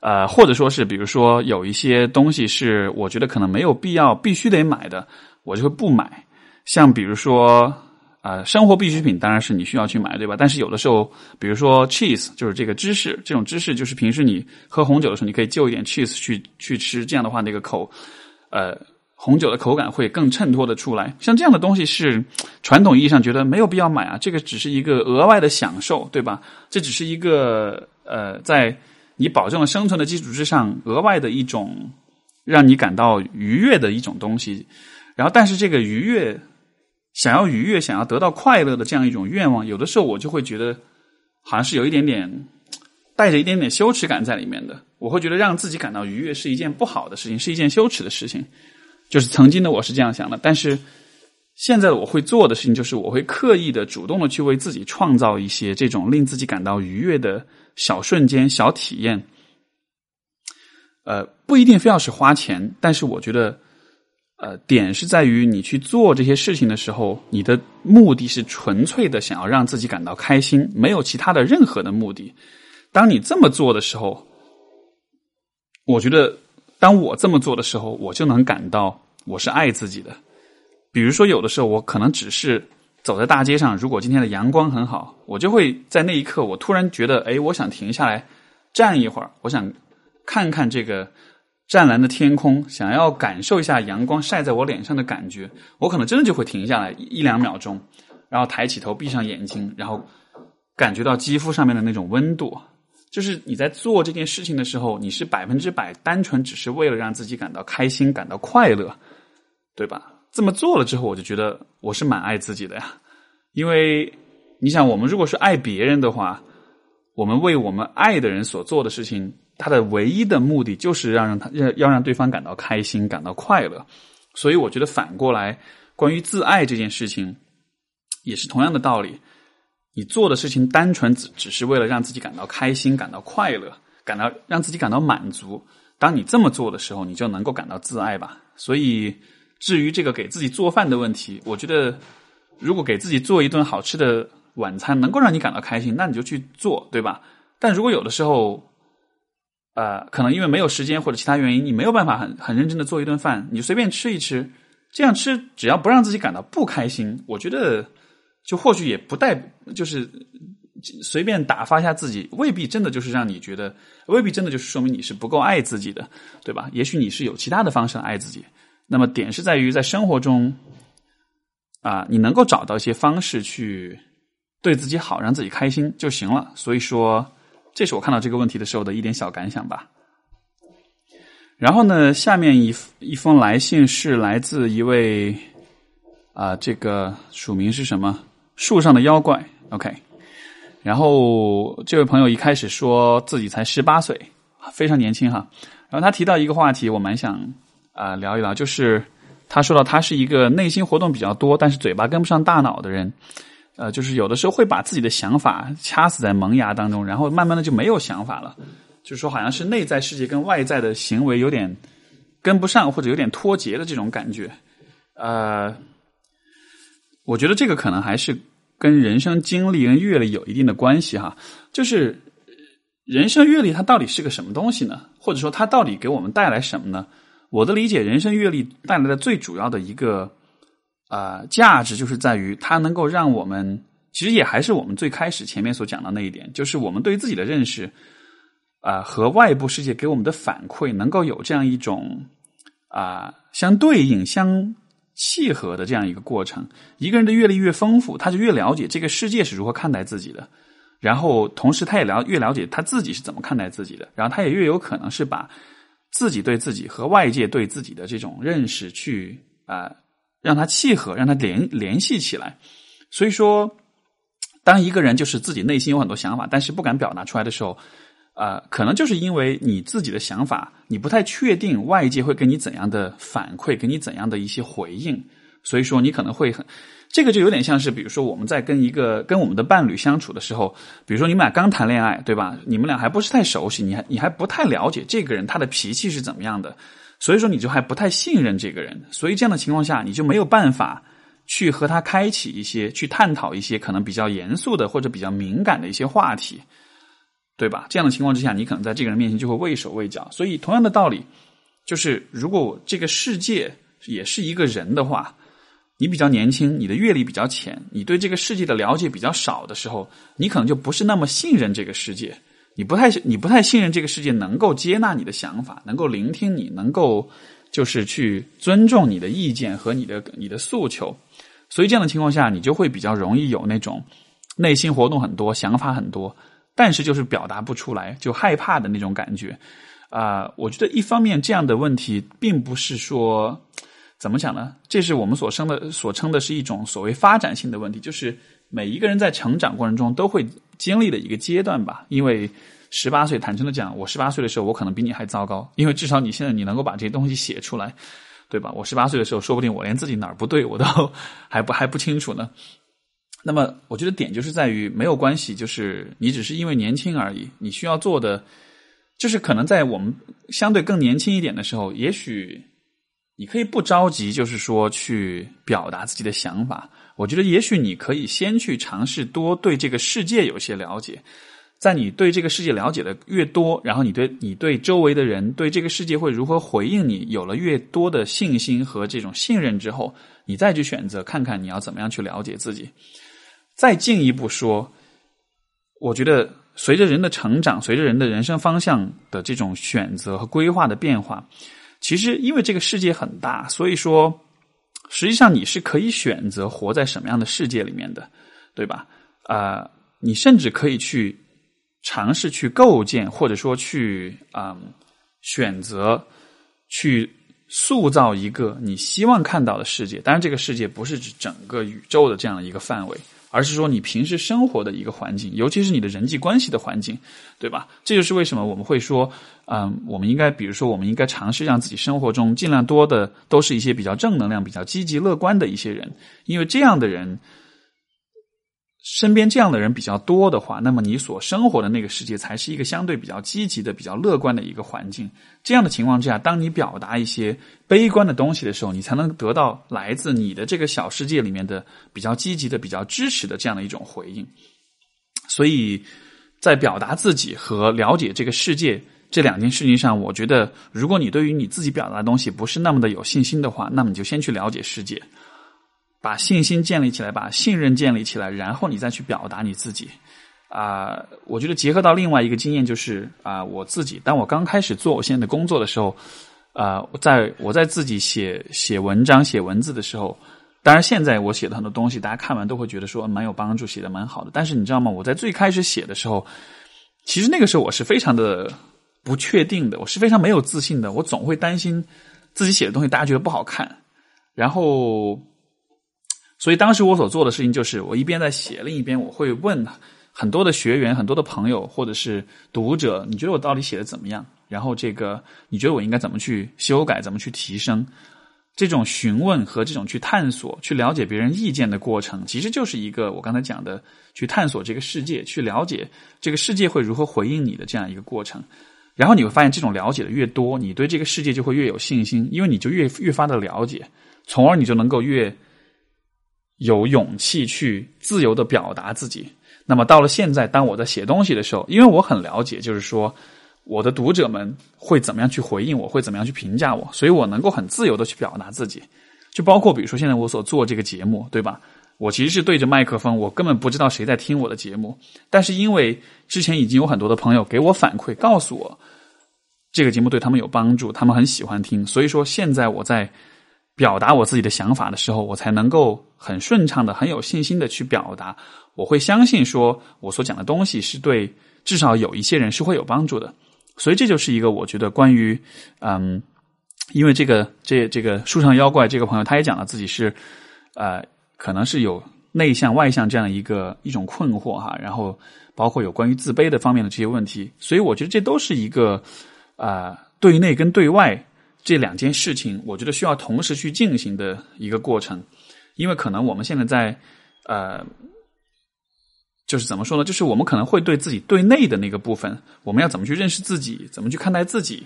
呃，或者说是，比如说有一些东西是我觉得可能没有必要必须得买的，我就会不买。像比如说，呃，生活必需品当然是你需要去买，对吧？但是有的时候，比如说 cheese，就是这个芝士，这种芝士就是平时你喝红酒的时候，你可以就一点 cheese 去去吃，这样的话那个口，呃，红酒的口感会更衬托的出来。像这样的东西是传统意义上觉得没有必要买啊，这个只是一个额外的享受，对吧？这只是一个呃，在你保证了生存的基础之上，额外的一种让你感到愉悦的一种东西，然后，但是这个愉悦，想要愉悦，想要得到快乐的这样一种愿望，有的时候我就会觉得，好像是有一点点带着一点点羞耻感在里面的。我会觉得让自己感到愉悦是一件不好的事情，是一件羞耻的事情。就是曾经的我是这样想的，但是现在我会做的事情，就是我会刻意的、主动的去为自己创造一些这种令自己感到愉悦的。小瞬间、小体验，呃，不一定非要是花钱，但是我觉得，呃，点是在于你去做这些事情的时候，你的目的是纯粹的想要让自己感到开心，没有其他的任何的目的。当你这么做的时候，我觉得，当我这么做的时候，我就能感到我是爱自己的。比如说，有的时候我可能只是。走在大街上，如果今天的阳光很好，我就会在那一刻，我突然觉得，哎，我想停下来站一会儿，我想看看这个湛蓝的天空，想要感受一下阳光晒在我脸上的感觉，我可能真的就会停下来一两秒钟，然后抬起头，闭上眼睛，然后感觉到肌肤上面的那种温度。就是你在做这件事情的时候，你是百分之百单纯只是为了让自己感到开心、感到快乐，对吧？这么做了之后，我就觉得我是蛮爱自己的呀。因为你想，我们如果是爱别人的话，我们为我们爱的人所做的事情，他的唯一的目的就是让让他要要让对方感到开心、感到快乐。所以，我觉得反过来，关于自爱这件事情，也是同样的道理。你做的事情单纯只只是为了让自己感到开心、感到快乐、感到让自己感到满足。当你这么做的时候，你就能够感到自爱吧。所以。至于这个给自己做饭的问题，我觉得如果给自己做一顿好吃的晚餐能够让你感到开心，那你就去做，对吧？但如果有的时候，呃，可能因为没有时间或者其他原因，你没有办法很很认真的做一顿饭，你就随便吃一吃，这样吃只要不让自己感到不开心，我觉得就或许也不带就是随便打发一下自己，未必真的就是让你觉得，未必真的就是说明你是不够爱自己的，对吧？也许你是有其他的方式爱自己。那么点是在于在生活中，啊，你能够找到一些方式去对自己好，让自己开心就行了。所以说，这是我看到这个问题的时候的一点小感想吧。然后呢，下面一一封来信是来自一位啊，这个署名是什么？树上的妖怪。OK。然后这位朋友一开始说自己才十八岁，非常年轻哈。然后他提到一个话题，我蛮想。啊，聊一聊，就是他说到他是一个内心活动比较多，但是嘴巴跟不上大脑的人。呃，就是有的时候会把自己的想法掐死在萌芽当中，然后慢慢的就没有想法了。就是说，好像是内在世界跟外在的行为有点跟不上，或者有点脱节的这种感觉。呃，我觉得这个可能还是跟人生经历跟阅历有一定的关系哈。就是人生阅历它到底是个什么东西呢？或者说它到底给我们带来什么呢？我的理解，人生阅历带来的最主要的一个啊价值，就是在于它能够让我们，其实也还是我们最开始前面所讲的那一点，就是我们对自己的认识。啊，和外部世界给我们的反馈能够有这样一种啊相对应、相契合的这样一个过程。一个人的阅历越丰富，他就越了解这个世界是如何看待自己的，然后同时他也了越了解他自己是怎么看待自己的，然后他也越有可能是把自己对自己和外界对自己的这种认识去啊让它契合，让它联联系起来。所以说，当一个人就是自己内心有很多想法，但是不敢表达出来的时候。呃，可能就是因为你自己的想法，你不太确定外界会给你怎样的反馈，给你怎样的一些回应，所以说你可能会很，这个就有点像是，比如说我们在跟一个跟我们的伴侣相处的时候，比如说你们俩刚谈恋爱，对吧？你们俩还不是太熟悉，你还你还不太了解这个人他的脾气是怎么样的，所以说你就还不太信任这个人，所以这样的情况下，你就没有办法去和他开启一些，去探讨一些可能比较严肃的或者比较敏感的一些话题。对吧？这样的情况之下，你可能在这个人面前就会畏手畏脚。所以，同样的道理，就是如果这个世界也是一个人的话，你比较年轻，你的阅历比较浅，你对这个世界的了解比较少的时候，你可能就不是那么信任这个世界。你不太，你不太信任这个世界能够接纳你的想法，能够聆听你，能够就是去尊重你的意见和你的你的诉求。所以，这样的情况下，你就会比较容易有那种内心活动很多，想法很多。但是就是表达不出来，就害怕的那种感觉，啊，我觉得一方面这样的问题并不是说怎么讲呢？这是我们所生的所称的是一种所谓发展性的问题，就是每一个人在成长过程中都会经历的一个阶段吧。因为十八岁，坦诚的讲，我十八岁的时候，我可能比你还糟糕，因为至少你现在你能够把这些东西写出来，对吧？我十八岁的时候，说不定我连自己哪儿不对我都 还不还不清楚呢。那么，我觉得点就是在于没有关系，就是你只是因为年轻而已。你需要做的，就是可能在我们相对更年轻一点的时候，也许你可以不着急，就是说去表达自己的想法。我觉得，也许你可以先去尝试多对这个世界有些了解。在你对这个世界了解的越多，然后你对你对周围的人对这个世界会如何回应你有了越多的信心和这种信任之后，你再去选择看看你要怎么样去了解自己。再进一步说，我觉得随着人的成长，随着人的人生方向的这种选择和规划的变化，其实因为这个世界很大，所以说实际上你是可以选择活在什么样的世界里面的，对吧？啊，你甚至可以去尝试去构建，或者说去啊选择去塑造一个你希望看到的世界。当然，这个世界不是指整个宇宙的这样的一个范围。而是说你平时生活的一个环境，尤其是你的人际关系的环境，对吧？这就是为什么我们会说，嗯，我们应该，比如说，我们应该尝试让自己生活中尽量多的都是一些比较正能量、比较积极乐观的一些人，因为这样的人。身边这样的人比较多的话，那么你所生活的那个世界才是一个相对比较积极的、比较乐观的一个环境。这样的情况之下，当你表达一些悲观的东西的时候，你才能得到来自你的这个小世界里面的比较积极的、比较支持的这样的一种回应。所以在表达自己和了解这个世界这两件事情上，我觉得，如果你对于你自己表达的东西不是那么的有信心的话，那么你就先去了解世界。把信心建立起来，把信任建立起来，然后你再去表达你自己。啊，我觉得结合到另外一个经验就是啊，我自己当我刚开始做我现在的工作的时候，啊，在我在自己写写文章、写文字的时候，当然现在我写的很多东西，大家看完都会觉得说蛮有帮助，写的蛮好的。但是你知道吗？我在最开始写的时候，其实那个时候我是非常的不确定的，我是非常没有自信的，我总会担心自己写的东西大家觉得不好看，然后。所以当时我所做的事情就是，我一边在写，另一边我会问很多的学员、很多的朋友或者是读者，你觉得我到底写的怎么样？然后这个你觉得我应该怎么去修改、怎么去提升？这种询问和这种去探索、去了解别人意见的过程，其实就是一个我刚才讲的去探索这个世界、去了解这个世界会如何回应你的这样一个过程。然后你会发现，这种了解的越多，你对这个世界就会越有信心，因为你就越越发的了解，从而你就能够越有勇气去自由的表达自己。那么到了现在，当我在写东西的时候，因为我很了解，就是说。我的读者们会怎么样去回应我？会怎么样去评价我？所以我能够很自由的去表达自己，就包括比如说现在我所做这个节目，对吧？我其实是对着麦克风，我根本不知道谁在听我的节目。但是因为之前已经有很多的朋友给我反馈，告诉我这个节目对他们有帮助，他们很喜欢听。所以说现在我在表达我自己的想法的时候，我才能够很顺畅的、很有信心的去表达。我会相信说我所讲的东西是对至少有一些人是会有帮助的。所以这就是一个我觉得关于，嗯，因为这个这这个树上妖怪这个朋友他也讲了自己是，呃，可能是有内向外向这样一个一种困惑哈，然后包括有关于自卑的方面的这些问题，所以我觉得这都是一个啊对内跟对外这两件事情，我觉得需要同时去进行的一个过程，因为可能我们现在在呃。就是怎么说呢？就是我们可能会对自己对内的那个部分，我们要怎么去认识自己，怎么去看待自己，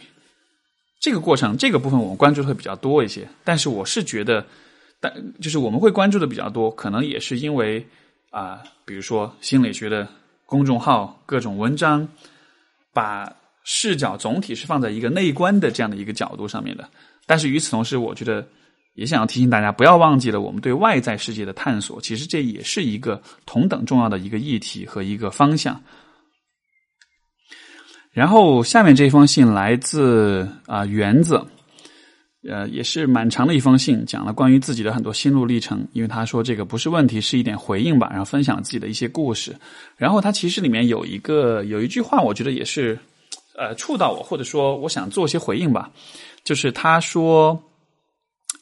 这个过程，这个部分我们关注的会比较多一些。但是我是觉得，但就是我们会关注的比较多，可能也是因为啊，比如说心理学的公众号、各种文章，把视角总体是放在一个内观的这样的一个角度上面的。但是与此同时，我觉得。也想要提醒大家，不要忘记了我们对外在世界的探索，其实这也是一个同等重要的一个议题和一个方向。然后下面这封信来自啊园子，呃，也是蛮长的一封信，讲了关于自己的很多心路历程。因为他说这个不是问题，是一点回应吧，然后分享自己的一些故事。然后他其实里面有一个有一句话，我觉得也是呃触到我，或者说我想做一些回应吧，就是他说。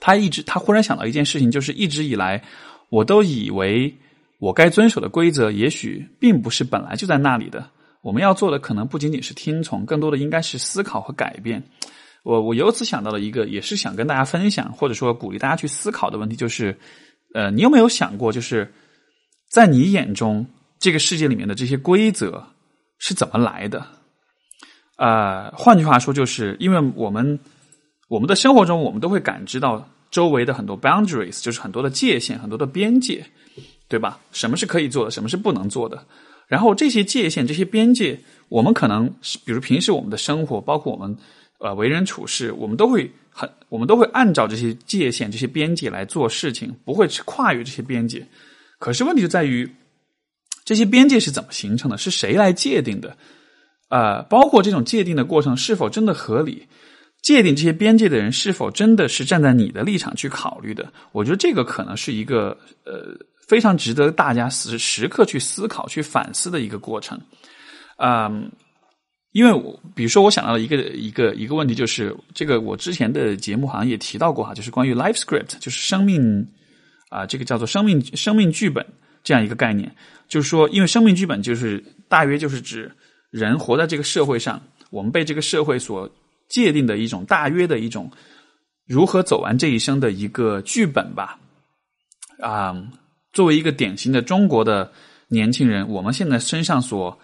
他一直，他忽然想到一件事情，就是一直以来，我都以为我该遵守的规则，也许并不是本来就在那里的。我们要做的，可能不仅仅是听从，更多的应该是思考和改变。我我由此想到了一个，也是想跟大家分享，或者说鼓励大家去思考的问题，就是，呃，你有没有想过，就是在你眼中，这个世界里面的这些规则是怎么来的？啊，换句话说，就是因为我们。我们的生活中，我们都会感知到周围的很多 boundaries，就是很多的界限、很多的边界，对吧？什么是可以做的，什么是不能做的？然后这些界限、这些边界，我们可能，比如平时我们的生活，包括我们呃为人处事，我们都会很，我们都会按照这些界限、这些边界来做事情，不会去跨越这些边界。可是问题就在于，这些边界是怎么形成的？是谁来界定的？呃，包括这种界定的过程是否真的合理？界定这些边界的人是否真的是站在你的立场去考虑的？我觉得这个可能是一个呃非常值得大家时时刻去思考、去反思的一个过程。嗯，因为我比如说，我想到了一个一个一个问题，就是这个我之前的节目好像也提到过哈，就是关于 life script，就是生命啊，这个叫做生命生命剧本这样一个概念。就是说，因为生命剧本就是大约就是指人活在这个社会上，我们被这个社会所界定的一种大约的一种如何走完这一生的一个剧本吧，啊，作为一个典型的中国的年轻人，我们现在身上所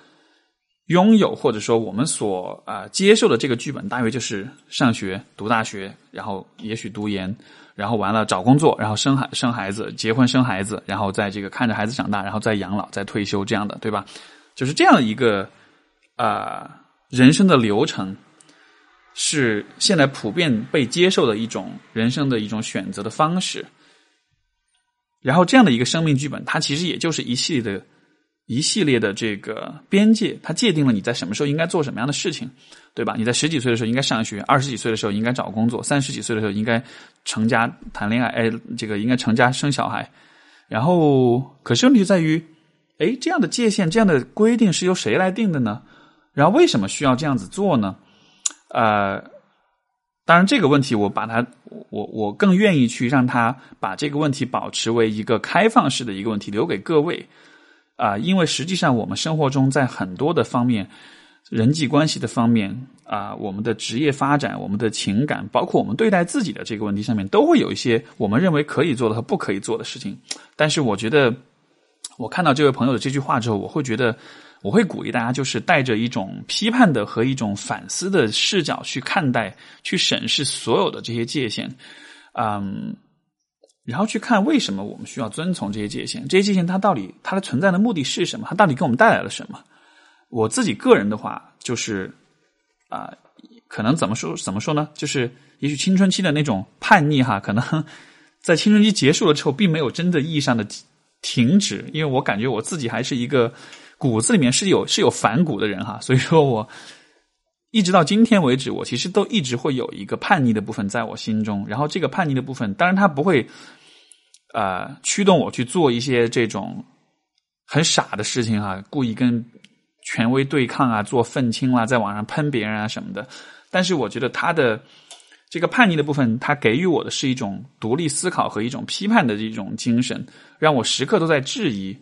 拥有或者说我们所啊接受的这个剧本，大约就是上学、读大学，然后也许读研，然后完了找工作，然后生孩生孩子、结婚生孩子，然后在这个看着孩子长大，然后再养老、再退休这样的，对吧？就是这样一个啊人生的流程。是现在普遍被接受的一种人生的一种选择的方式，然后这样的一个生命剧本，它其实也就是一系列的、一系列的这个边界，它界定了你在什么时候应该做什么样的事情，对吧？你在十几岁的时候应该上学，二十几岁的时候应该找工作，三十几岁的时候应该成家谈恋爱，哎，这个应该成家生小孩。然后，可是问题在于，哎，这样的界限、这样的规定是由谁来定的呢？然后为什么需要这样子做呢？呃，当然这个问题，我把它，我我更愿意去让他把这个问题保持为一个开放式的一个问题，留给各位啊，因为实际上我们生活中在很多的方面，人际关系的方面啊，我们的职业发展、我们的情感，包括我们对待自己的这个问题上面，都会有一些我们认为可以做的和不可以做的事情。但是，我觉得我看到这位朋友的这句话之后，我会觉得，我会鼓励大家，就是带着一种批判的和一种反思的视角去看待、去审视所有的这些界限，嗯，然后去看为什么我们需要遵从这些界限，这些界限它到底它的存在的目的是什么？它到底给我们带来了什么？我自己个人的话，就是啊，可能怎么说怎么说呢？就是也许青春期的那种叛逆哈，可能在青春期结束了之后，并没有真的意义上的停止。因为我感觉我自己还是一个骨子里面是有是有反骨的人哈，所以说我一直到今天为止，我其实都一直会有一个叛逆的部分在我心中。然后这个叛逆的部分，当然它不会啊驱动我去做一些这种很傻的事情哈，故意跟。权威对抗啊，做愤青啦，在网上喷别人啊什么的。但是我觉得他的这个叛逆的部分，他给予我的是一种独立思考和一种批判的这种精神，让我时刻都在质疑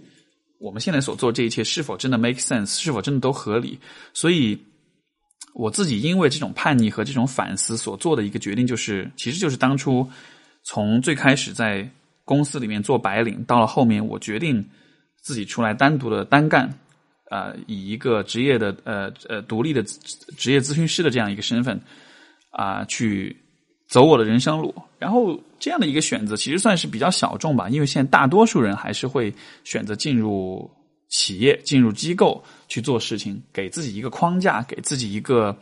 我们现在所做这一切是否真的 make sense，是否真的都合理。所以我自己因为这种叛逆和这种反思所做的一个决定，就是其实就是当初从最开始在公司里面做白领，到了后面我决定自己出来单独的单干。呃，以一个职业的呃呃独立的职业咨询师的这样一个身份啊，去走我的人生路。然后这样的一个选择，其实算是比较小众吧，因为现在大多数人还是会选择进入企业、进入机构去做事情，给自己一个框架，给自己一个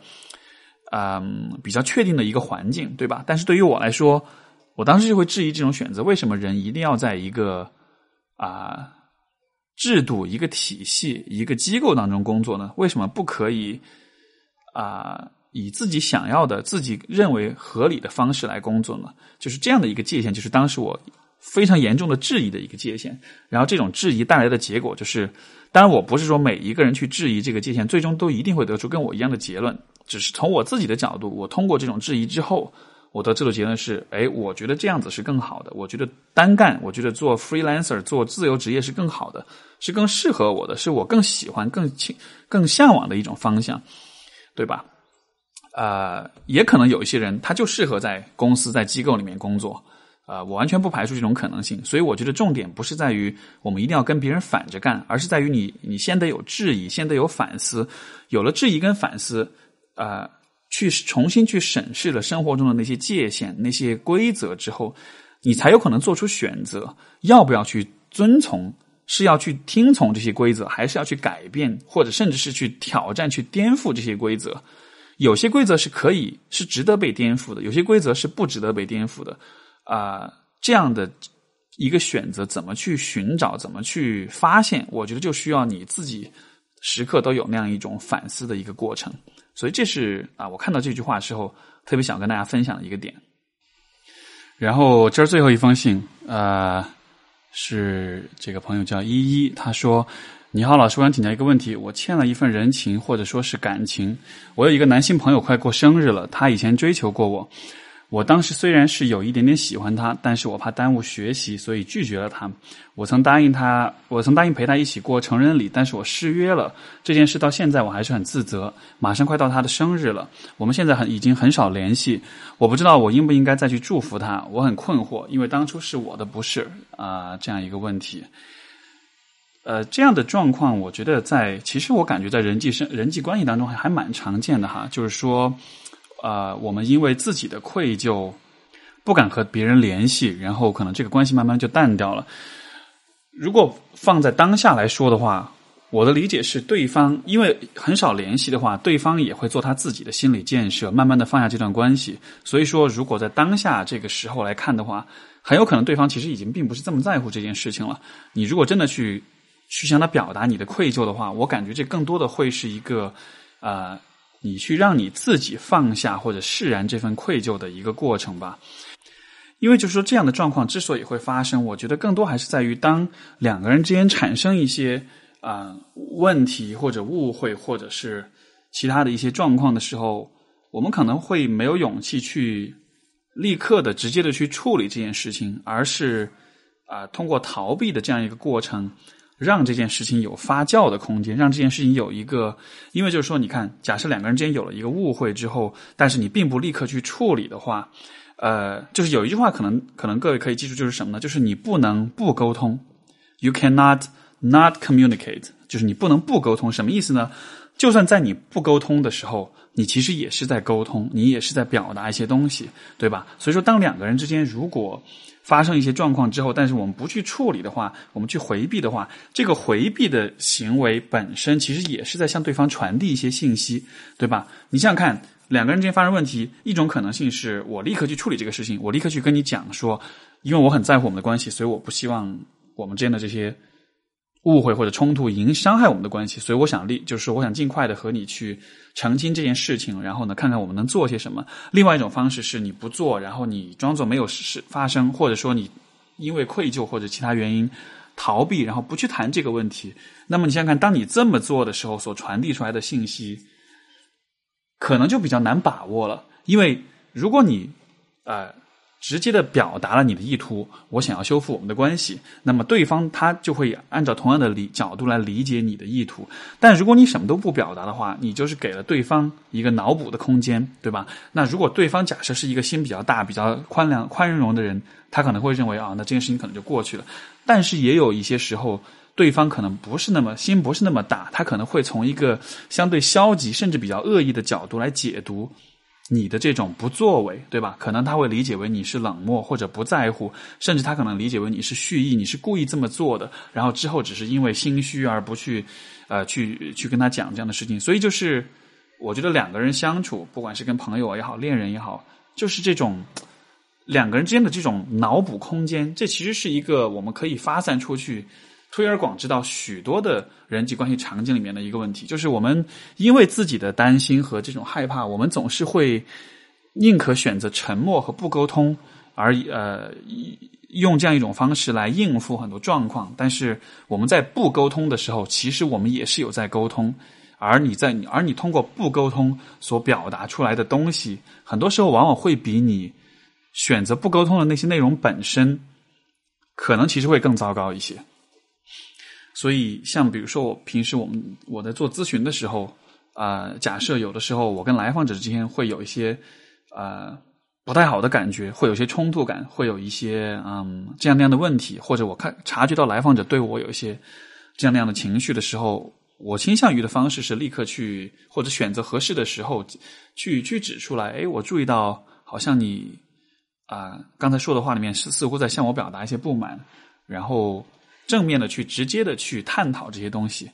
嗯比较确定的一个环境，对吧？但是对于我来说，我当时就会质疑这种选择：为什么人一定要在一个啊？制度一个体系一个机构当中工作呢？为什么不可以啊？以自己想要的、自己认为合理的方式来工作呢？就是这样的一个界限，就是当时我非常严重的质疑的一个界限。然后这种质疑带来的结果就是，当然我不是说每一个人去质疑这个界限，最终都一定会得出跟我一样的结论。只是从我自己的角度，我通过这种质疑之后。我得出的结论是：哎，我觉得这样子是更好的。我觉得单干，我觉得做 freelancer 做自由职业是更好的，是更适合我的，是我更喜欢、更倾、更向往的一种方向，对吧？呃，也可能有一些人他就适合在公司、在机构里面工作，啊，我完全不排除这种可能性。所以我觉得重点不是在于我们一定要跟别人反着干，而是在于你你先得有质疑，先得有反思。有了质疑跟反思，啊。去重新去审视了生活中的那些界限、那些规则之后，你才有可能做出选择：要不要去遵从？是要去听从这些规则，还是要去改变，或者甚至是去挑战、去颠覆这些规则？有些规则是可以、是值得被颠覆的；有些规则是不值得被颠覆的。啊，这样的一个选择，怎么去寻找？怎么去发现？我觉得就需要你自己时刻都有那样一种反思的一个过程。所以这是啊，我看到这句话之后，特别想跟大家分享的一个点。然后这是最后一封信，呃，是这个朋友叫依依，他说：“你好，老师，我想请教一个问题。我欠了一份人情，或者说是感情。我有一个男性朋友快过生日了，他以前追求过我。”我当时虽然是有一点点喜欢他，但是我怕耽误学习，所以拒绝了他。我曾答应他，我曾答应陪他一起过成人礼，但是我失约了。这件事到现在我还是很自责。马上快到他的生日了，我们现在很已经很少联系。我不知道我应不应该再去祝福他，我很困惑，因为当初是我的不是啊这样一个问题。呃，这样的状况，我觉得在其实我感觉在人际生人际关系当中还还蛮常见的哈，就是说。啊，我们因为自己的愧疚，不敢和别人联系，然后可能这个关系慢慢就淡掉了。如果放在当下来说的话，我的理解是，对方因为很少联系的话，对方也会做他自己的心理建设，慢慢的放下这段关系。所以说，如果在当下这个时候来看的话，很有可能对方其实已经并不是这么在乎这件事情了。你如果真的去去向他表达你的愧疚的话，我感觉这更多的会是一个啊。你去让你自己放下或者释然这份愧疚的一个过程吧，因为就是说这样的状况之所以会发生，我觉得更多还是在于当两个人之间产生一些啊问题或者误会或者是其他的一些状况的时候，我们可能会没有勇气去立刻的直接的去处理这件事情，而是啊通过逃避的这样一个过程。让这件事情有发酵的空间，让这件事情有一个，因为就是说，你看，假设两个人之间有了一个误会之后，但是你并不立刻去处理的话，呃，就是有一句话，可能可能各位可以记住，就是什么呢？就是你不能不沟通，You cannot not communicate，就是你不能不沟通。什么意思呢？就算在你不沟通的时候，你其实也是在沟通，你也是在表达一些东西，对吧？所以说，当两个人之间如果发生一些状况之后，但是我们不去处理的话，我们去回避的话，这个回避的行为本身其实也是在向对方传递一些信息，对吧？你想想看，两个人之间发生问题，一种可能性是我立刻去处理这个事情，我立刻去跟你讲说，因为我很在乎我们的关系，所以我不希望我们之间的这些误会或者冲突影伤害我们的关系，所以我想立，就是我想尽快的和你去。澄清这件事情，然后呢，看看我们能做些什么。另外一种方式是你不做，然后你装作没有事发生，或者说你因为愧疚或者其他原因逃避，然后不去谈这个问题。那么你想想看，当你这么做的时候，所传递出来的信息，可能就比较难把握了。因为如果你呃。直接的表达了你的意图，我想要修复我们的关系，那么对方他就会按照同样的理角度来理解你的意图。但如果你什么都不表达的话，你就是给了对方一个脑补的空间，对吧？那如果对方假设是一个心比较大、比较宽良、宽容的人，他可能会认为啊，那这件事情可能就过去了。但是也有一些时候，对方可能不是那么心不是那么大，他可能会从一个相对消极甚至比较恶意的角度来解读。你的这种不作为，对吧？可能他会理解为你是冷漠或者不在乎，甚至他可能理解为你是蓄意，你是故意这么做的。然后之后只是因为心虚而不去，呃，去去跟他讲这样的事情。所以就是，我觉得两个人相处，不管是跟朋友也好，恋人也好，就是这种两个人之间的这种脑补空间，这其实是一个我们可以发散出去。推而广之到许多的人际关系场景里面的一个问题，就是我们因为自己的担心和这种害怕，我们总是会宁可选择沉默和不沟通，而呃用这样一种方式来应付很多状况。但是我们在不沟通的时候，其实我们也是有在沟通。而你在而你通过不沟通所表达出来的东西，很多时候往往会比你选择不沟通的那些内容本身，可能其实会更糟糕一些。所以，像比如说，我平时我们我在做咨询的时候，啊，假设有的时候我跟来访者之间会有一些啊不太好的感觉，会有一些冲突感，会有一些嗯这样那样的问题，或者我看察觉到来访者对我有一些这样那样的情绪的时候，我倾向于的方式是立刻去或者选择合适的时候去去指出来，哎，我注意到好像你啊刚才说的话里面是似乎在向我表达一些不满，然后。正面的去直接的去探讨这些东西，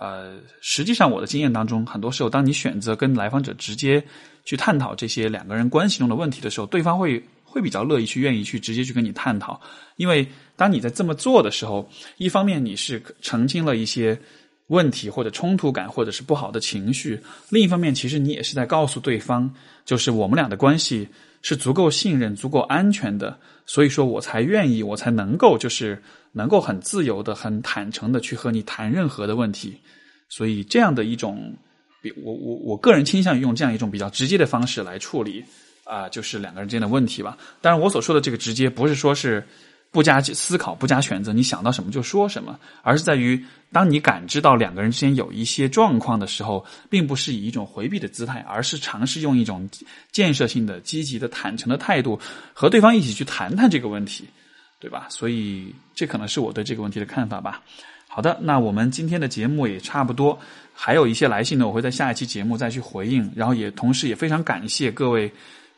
呃，实际上我的经验当中，很多时候，当你选择跟来访者直接去探讨这些两个人关系中的问题的时候，对方会会比较乐意去愿意去直接去跟你探讨，因为当你在这么做的时候，一方面你是澄清了一些问题或者冲突感或者是不好的情绪，另一方面其实你也是在告诉对方，就是我们俩的关系是足够信任、足够安全的，所以说我才愿意，我才能够就是。能够很自由的、很坦诚的去和你谈任何的问题，所以这样的一种，比我我我个人倾向于用这样一种比较直接的方式来处理啊，就是两个人之间的问题吧。当然，我所说的这个直接，不是说是不加思考、不加选择，你想到什么就说什么，而是在于当你感知到两个人之间有一些状况的时候，并不是以一种回避的姿态，而是尝试用一种建设性的、积极的、坦诚的态度和对方一起去谈谈这个问题。对吧？所以这可能是我对这个问题的看法吧。好的，那我们今天的节目也差不多，还有一些来信呢，我会在下一期节目再去回应。然后也同时也非常感谢各位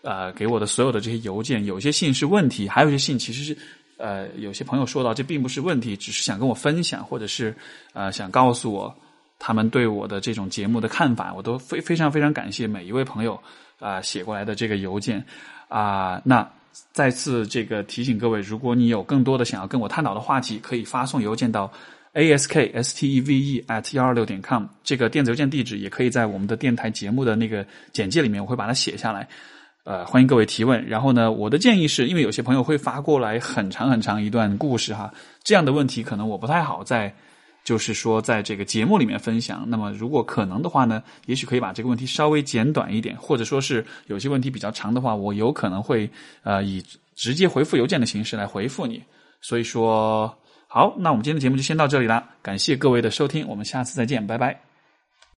呃给我的所有的这些邮件，有些信是问题，还有一些信其实是呃有些朋友说到这并不是问题，只是想跟我分享，或者是呃想告诉我他们对我的这种节目的看法，我都非非常非常感谢每一位朋友啊写过来的这个邮件啊那。再次这个提醒各位，如果你有更多的想要跟我探讨的话题，可以发送邮件到 a s k s t e v e at 幺二六点 com 这个电子邮件地址，也可以在我们的电台节目的那个简介里面，我会把它写下来。呃，欢迎各位提问。然后呢，我的建议是因为有些朋友会发过来很长很长一段故事哈，这样的问题可能我不太好在。就是说，在这个节目里面分享。那么，如果可能的话呢，也许可以把这个问题稍微简短一点，或者说是有些问题比较长的话，我有可能会呃以直接回复邮件的形式来回复你。所以说，好，那我们今天的节目就先到这里啦，感谢各位的收听，我们下次再见，拜拜。